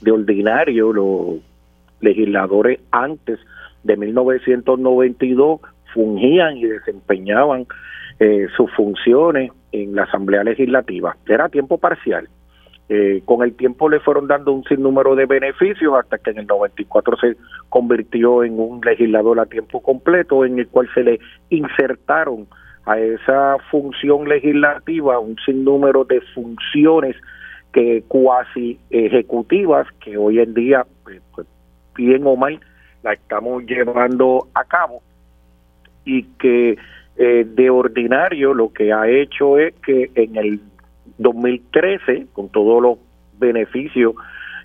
de ordinario los legisladores antes de 1992 fungían y desempeñaban eh, sus funciones en la Asamblea Legislativa. Era tiempo parcial. Eh, con el tiempo le fueron dando un sinnúmero de beneficios hasta que en el 94 se convirtió en un legislador a tiempo completo en el cual se le insertaron a esa función legislativa un sinnúmero de funciones que cuasi ejecutivas que hoy en día pues, pues, bien o mal la estamos llevando a cabo y que eh, de ordinario lo que ha hecho es que en el 2013 con todos los beneficios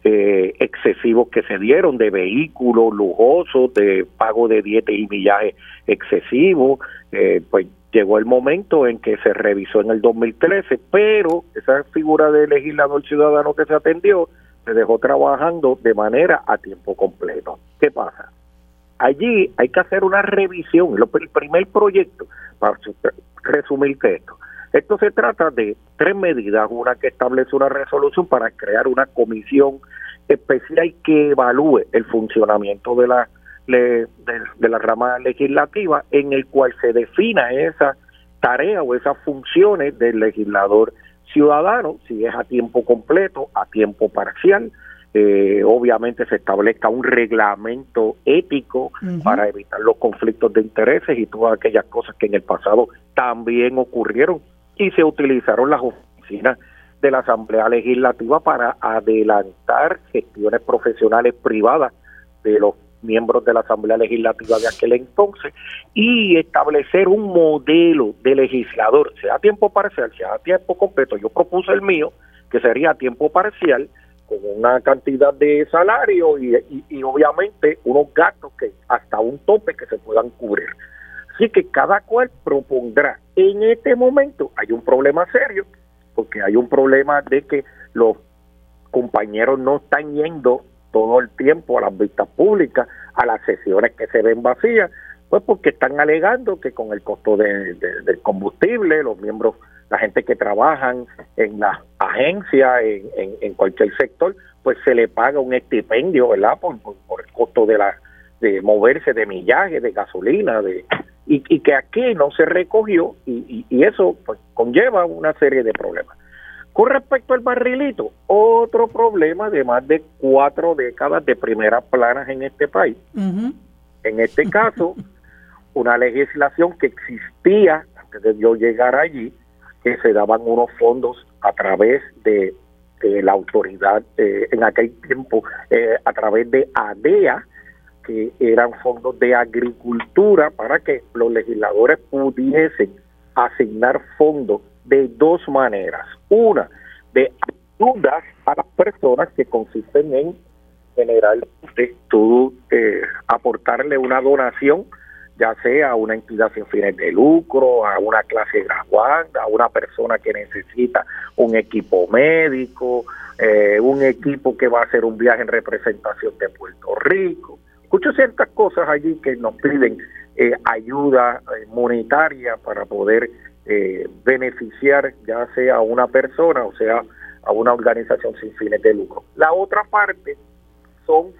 eh, excesivos que se dieron de vehículos lujosos, de pago de dietas y millajes excesivos, eh, pues llegó el momento en que se revisó en el 2013, pero esa figura de legislador ciudadano que se atendió se dejó trabajando de manera a tiempo completo. ¿Qué pasa? Allí hay que hacer una revisión, el primer proyecto, para su- resumirte esto, esto se trata de tres medidas, una que establece una resolución para crear una comisión especial que evalúe el funcionamiento de la de, de la rama legislativa en el cual se defina esa tarea o esas funciones del legislador ciudadano, si es a tiempo completo, a tiempo parcial, eh, obviamente se establezca un reglamento ético para evitar los conflictos de intereses y todas aquellas cosas que en el pasado también ocurrieron y se utilizaron las oficinas de la Asamblea Legislativa para adelantar gestiones profesionales privadas de los miembros de la Asamblea Legislativa de aquel entonces y establecer un modelo de legislador, sea a tiempo parcial, sea a tiempo completo. Yo propuse el mío, que sería a tiempo parcial, con una cantidad de salario y, y- y obviamente unos gastos que hasta un tope que se puedan cubrir. Así que cada cual propondrá. En este momento hay un problema serio, porque hay un problema de que los compañeros no están yendo todo el tiempo a las vistas públicas, a las sesiones que se ven vacías, pues porque están alegando que con el costo de, del combustible, los miembros, la gente que trabajan en las agencias, en, cualquier sector, pues se le paga un estipendio, ¿verdad? Por, por, el costo de la de moverse, de millaje, de gasolina, de y, y que aquí no se recogió y, y, eso pues, conlleva una serie de problemas. Con respecto al barrilito, otro problema de más de cuatro décadas de primeras planas en este país. En este caso, [laughs] una legislación que existía antes de yo llegar allí, que se daban unos fondos a través de, la autoridad eh, en aquel tiempo, eh, a través de ADEA, que eran fondos de agricultura para que los legisladores pudiesen asignar fondos de dos maneras. Una, de ayudas a las personas que consisten en generalmente tú eh, aportarle una donación, ya sea a una entidad sin fines de lucro, a una clase graduada, a una persona que necesita un equipo médico, eh, un equipo que va a hacer un viaje en representación de Puerto Rico, escucho ciertas cosas allí que nos piden eh, ayuda eh, monetaria para poder eh, beneficiar ya sea a una persona o sea a una organización sin fines de lucro. La otra parte son,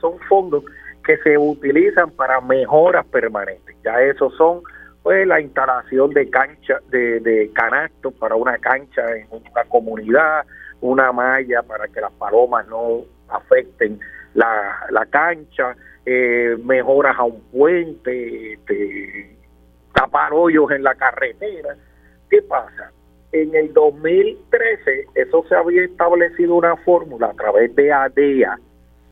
son fondos que se utilizan para mejoras permanentes. Ya esos son pues la instalación de cancha de, de canastos para una cancha en una comunidad, una malla para que las palomas no afecten la, la cancha, eh, mejoras a un puente, este, tapar hoyos en la carretera. ¿Qué pasa? En el 2013 eso se había establecido una fórmula a través de ADEA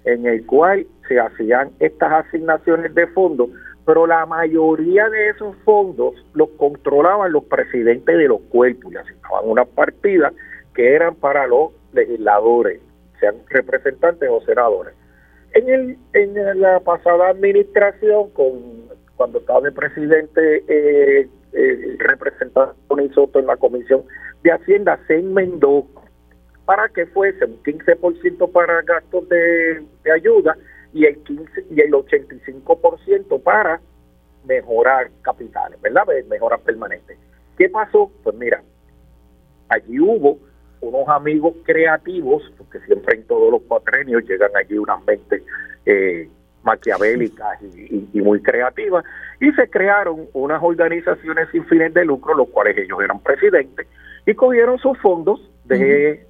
en el cual se hacían estas asignaciones de fondos, pero la mayoría de esos fondos los controlaban los presidentes de los cuerpos y asignaban unas partidas que eran para los legisladores, sean representantes o senadores. En, el, en la pasada administración, con cuando estaba de presidente eh, el representante Tony Soto en la Comisión de Hacienda, se enmendó para que fuese un 15% para gastos de, ayuda y el 15 y el 85% para mejorar capitales, ¿verdad? Mejorar permanentes. ¿Qué pasó? Pues mira, allí hubo unos amigos creativos, porque siempre en todos los cuatrenios llegan allí unas mentes eh, maquiavélicas y, muy creativas, y se crearon unas organizaciones sin fines de lucro, los cuales ellos eran presidentes, y cogieron sus fondos de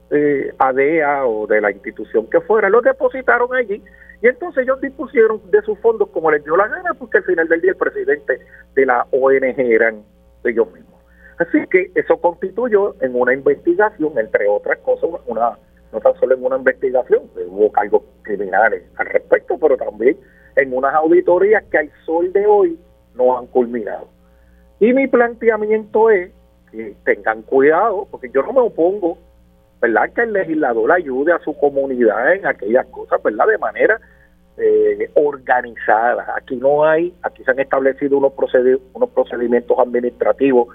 ADEA o de la institución que fuera, los depositaron allí, y entonces ellos dispusieron de sus fondos como les dio la gana, porque al final del día el presidente de la ONG eran ellos mismos. Así que eso constituyó en una investigación, entre otras cosas, una no tan solo en una investigación, hubo cargos criminales al respecto, pero también en unas auditorías que al sol de hoy no han culminado. Y mi planteamiento es que tengan cuidado, porque yo no me opongo, ¿verdad? Que el legislador ayude a su comunidad en aquellas cosas, ¿verdad? De manera eh, organizada. Aquí no hay, aquí se han establecido unos, unos procedimientos administrativos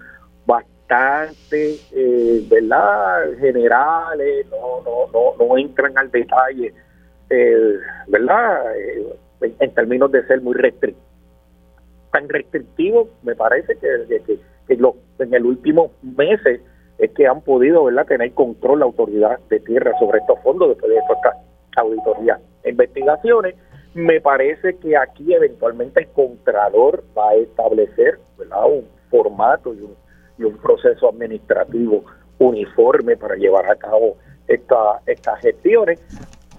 bastante, eh, ¿verdad? Generales, no, no, no, no entran al detalle, eh, ¿verdad? Eh, en, términos de ser muy restrictivos. Tan restrictivos, me parece que, que, que lo, en el último meses es que han podido, ¿verdad?, tener control la autoridad de tierra sobre estos fondos después de estas auditorías e investigaciones. Me parece que aquí eventualmente el Contralor va a establecer, ¿verdad?, un formato y un y un proceso administrativo uniforme para llevar a cabo esta, estas gestiones.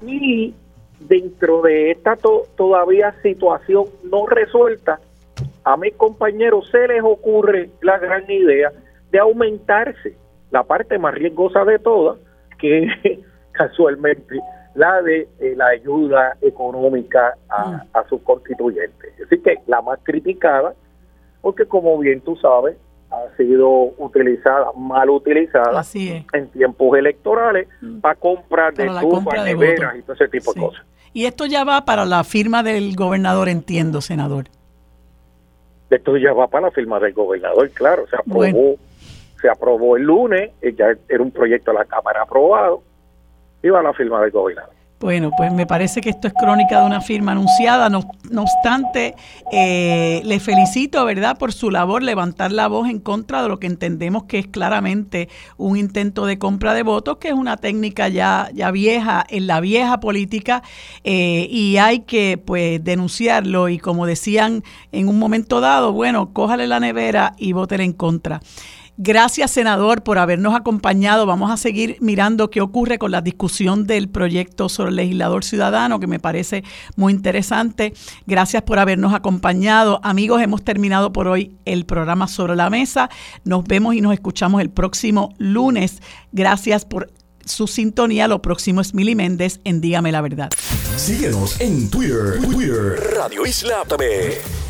Y dentro de esta todavía situación no resuelta, a mis compañeros se les ocurre la gran idea de aumentarse la parte más riesgosa de todas, que es [laughs] casualmente la de eh, la ayuda económica a, mm. a sus constituyentes. Así que la más criticada, porque como bien tú sabes, ha sido utilizada, mal utilizada en tiempos electorales mm. para comprar de estufas, neveras y todo ese tipo de cosas. Y esto ya va para la firma del gobernador, entiendo, senador. esto ya va para la firma del gobernador, claro, se aprobó, se aprobó el lunes, ya era un proyecto de la Cámara aprobado, y va a la firma del gobernador. Bueno, pues me parece que esto es crónica de una firma anunciada. No, obstante, eh, le felicito, ¿verdad?, por su labor, levantar la voz en contra de lo que entendemos que es claramente un intento de compra de votos, que es una técnica ya, ya vieja en la vieja política eh, y hay que, pues, denunciarlo. Y como decían en un momento dado, bueno, cójale la nevera y vótele en contra. Gracias, senador, por habernos acompañado. Vamos a seguir mirando qué ocurre con la discusión del proyecto sobre el legislador ciudadano, que me parece muy interesante. Gracias por habernos acompañado. Amigos, hemos terminado por hoy el programa sobre la mesa. Nos vemos y nos escuchamos el próximo lunes. Gracias por su sintonía. Lo próximo es Mili Méndez en Dígame la Verdad. Síguenos en Twitter, Twitter, Radio Isla TV.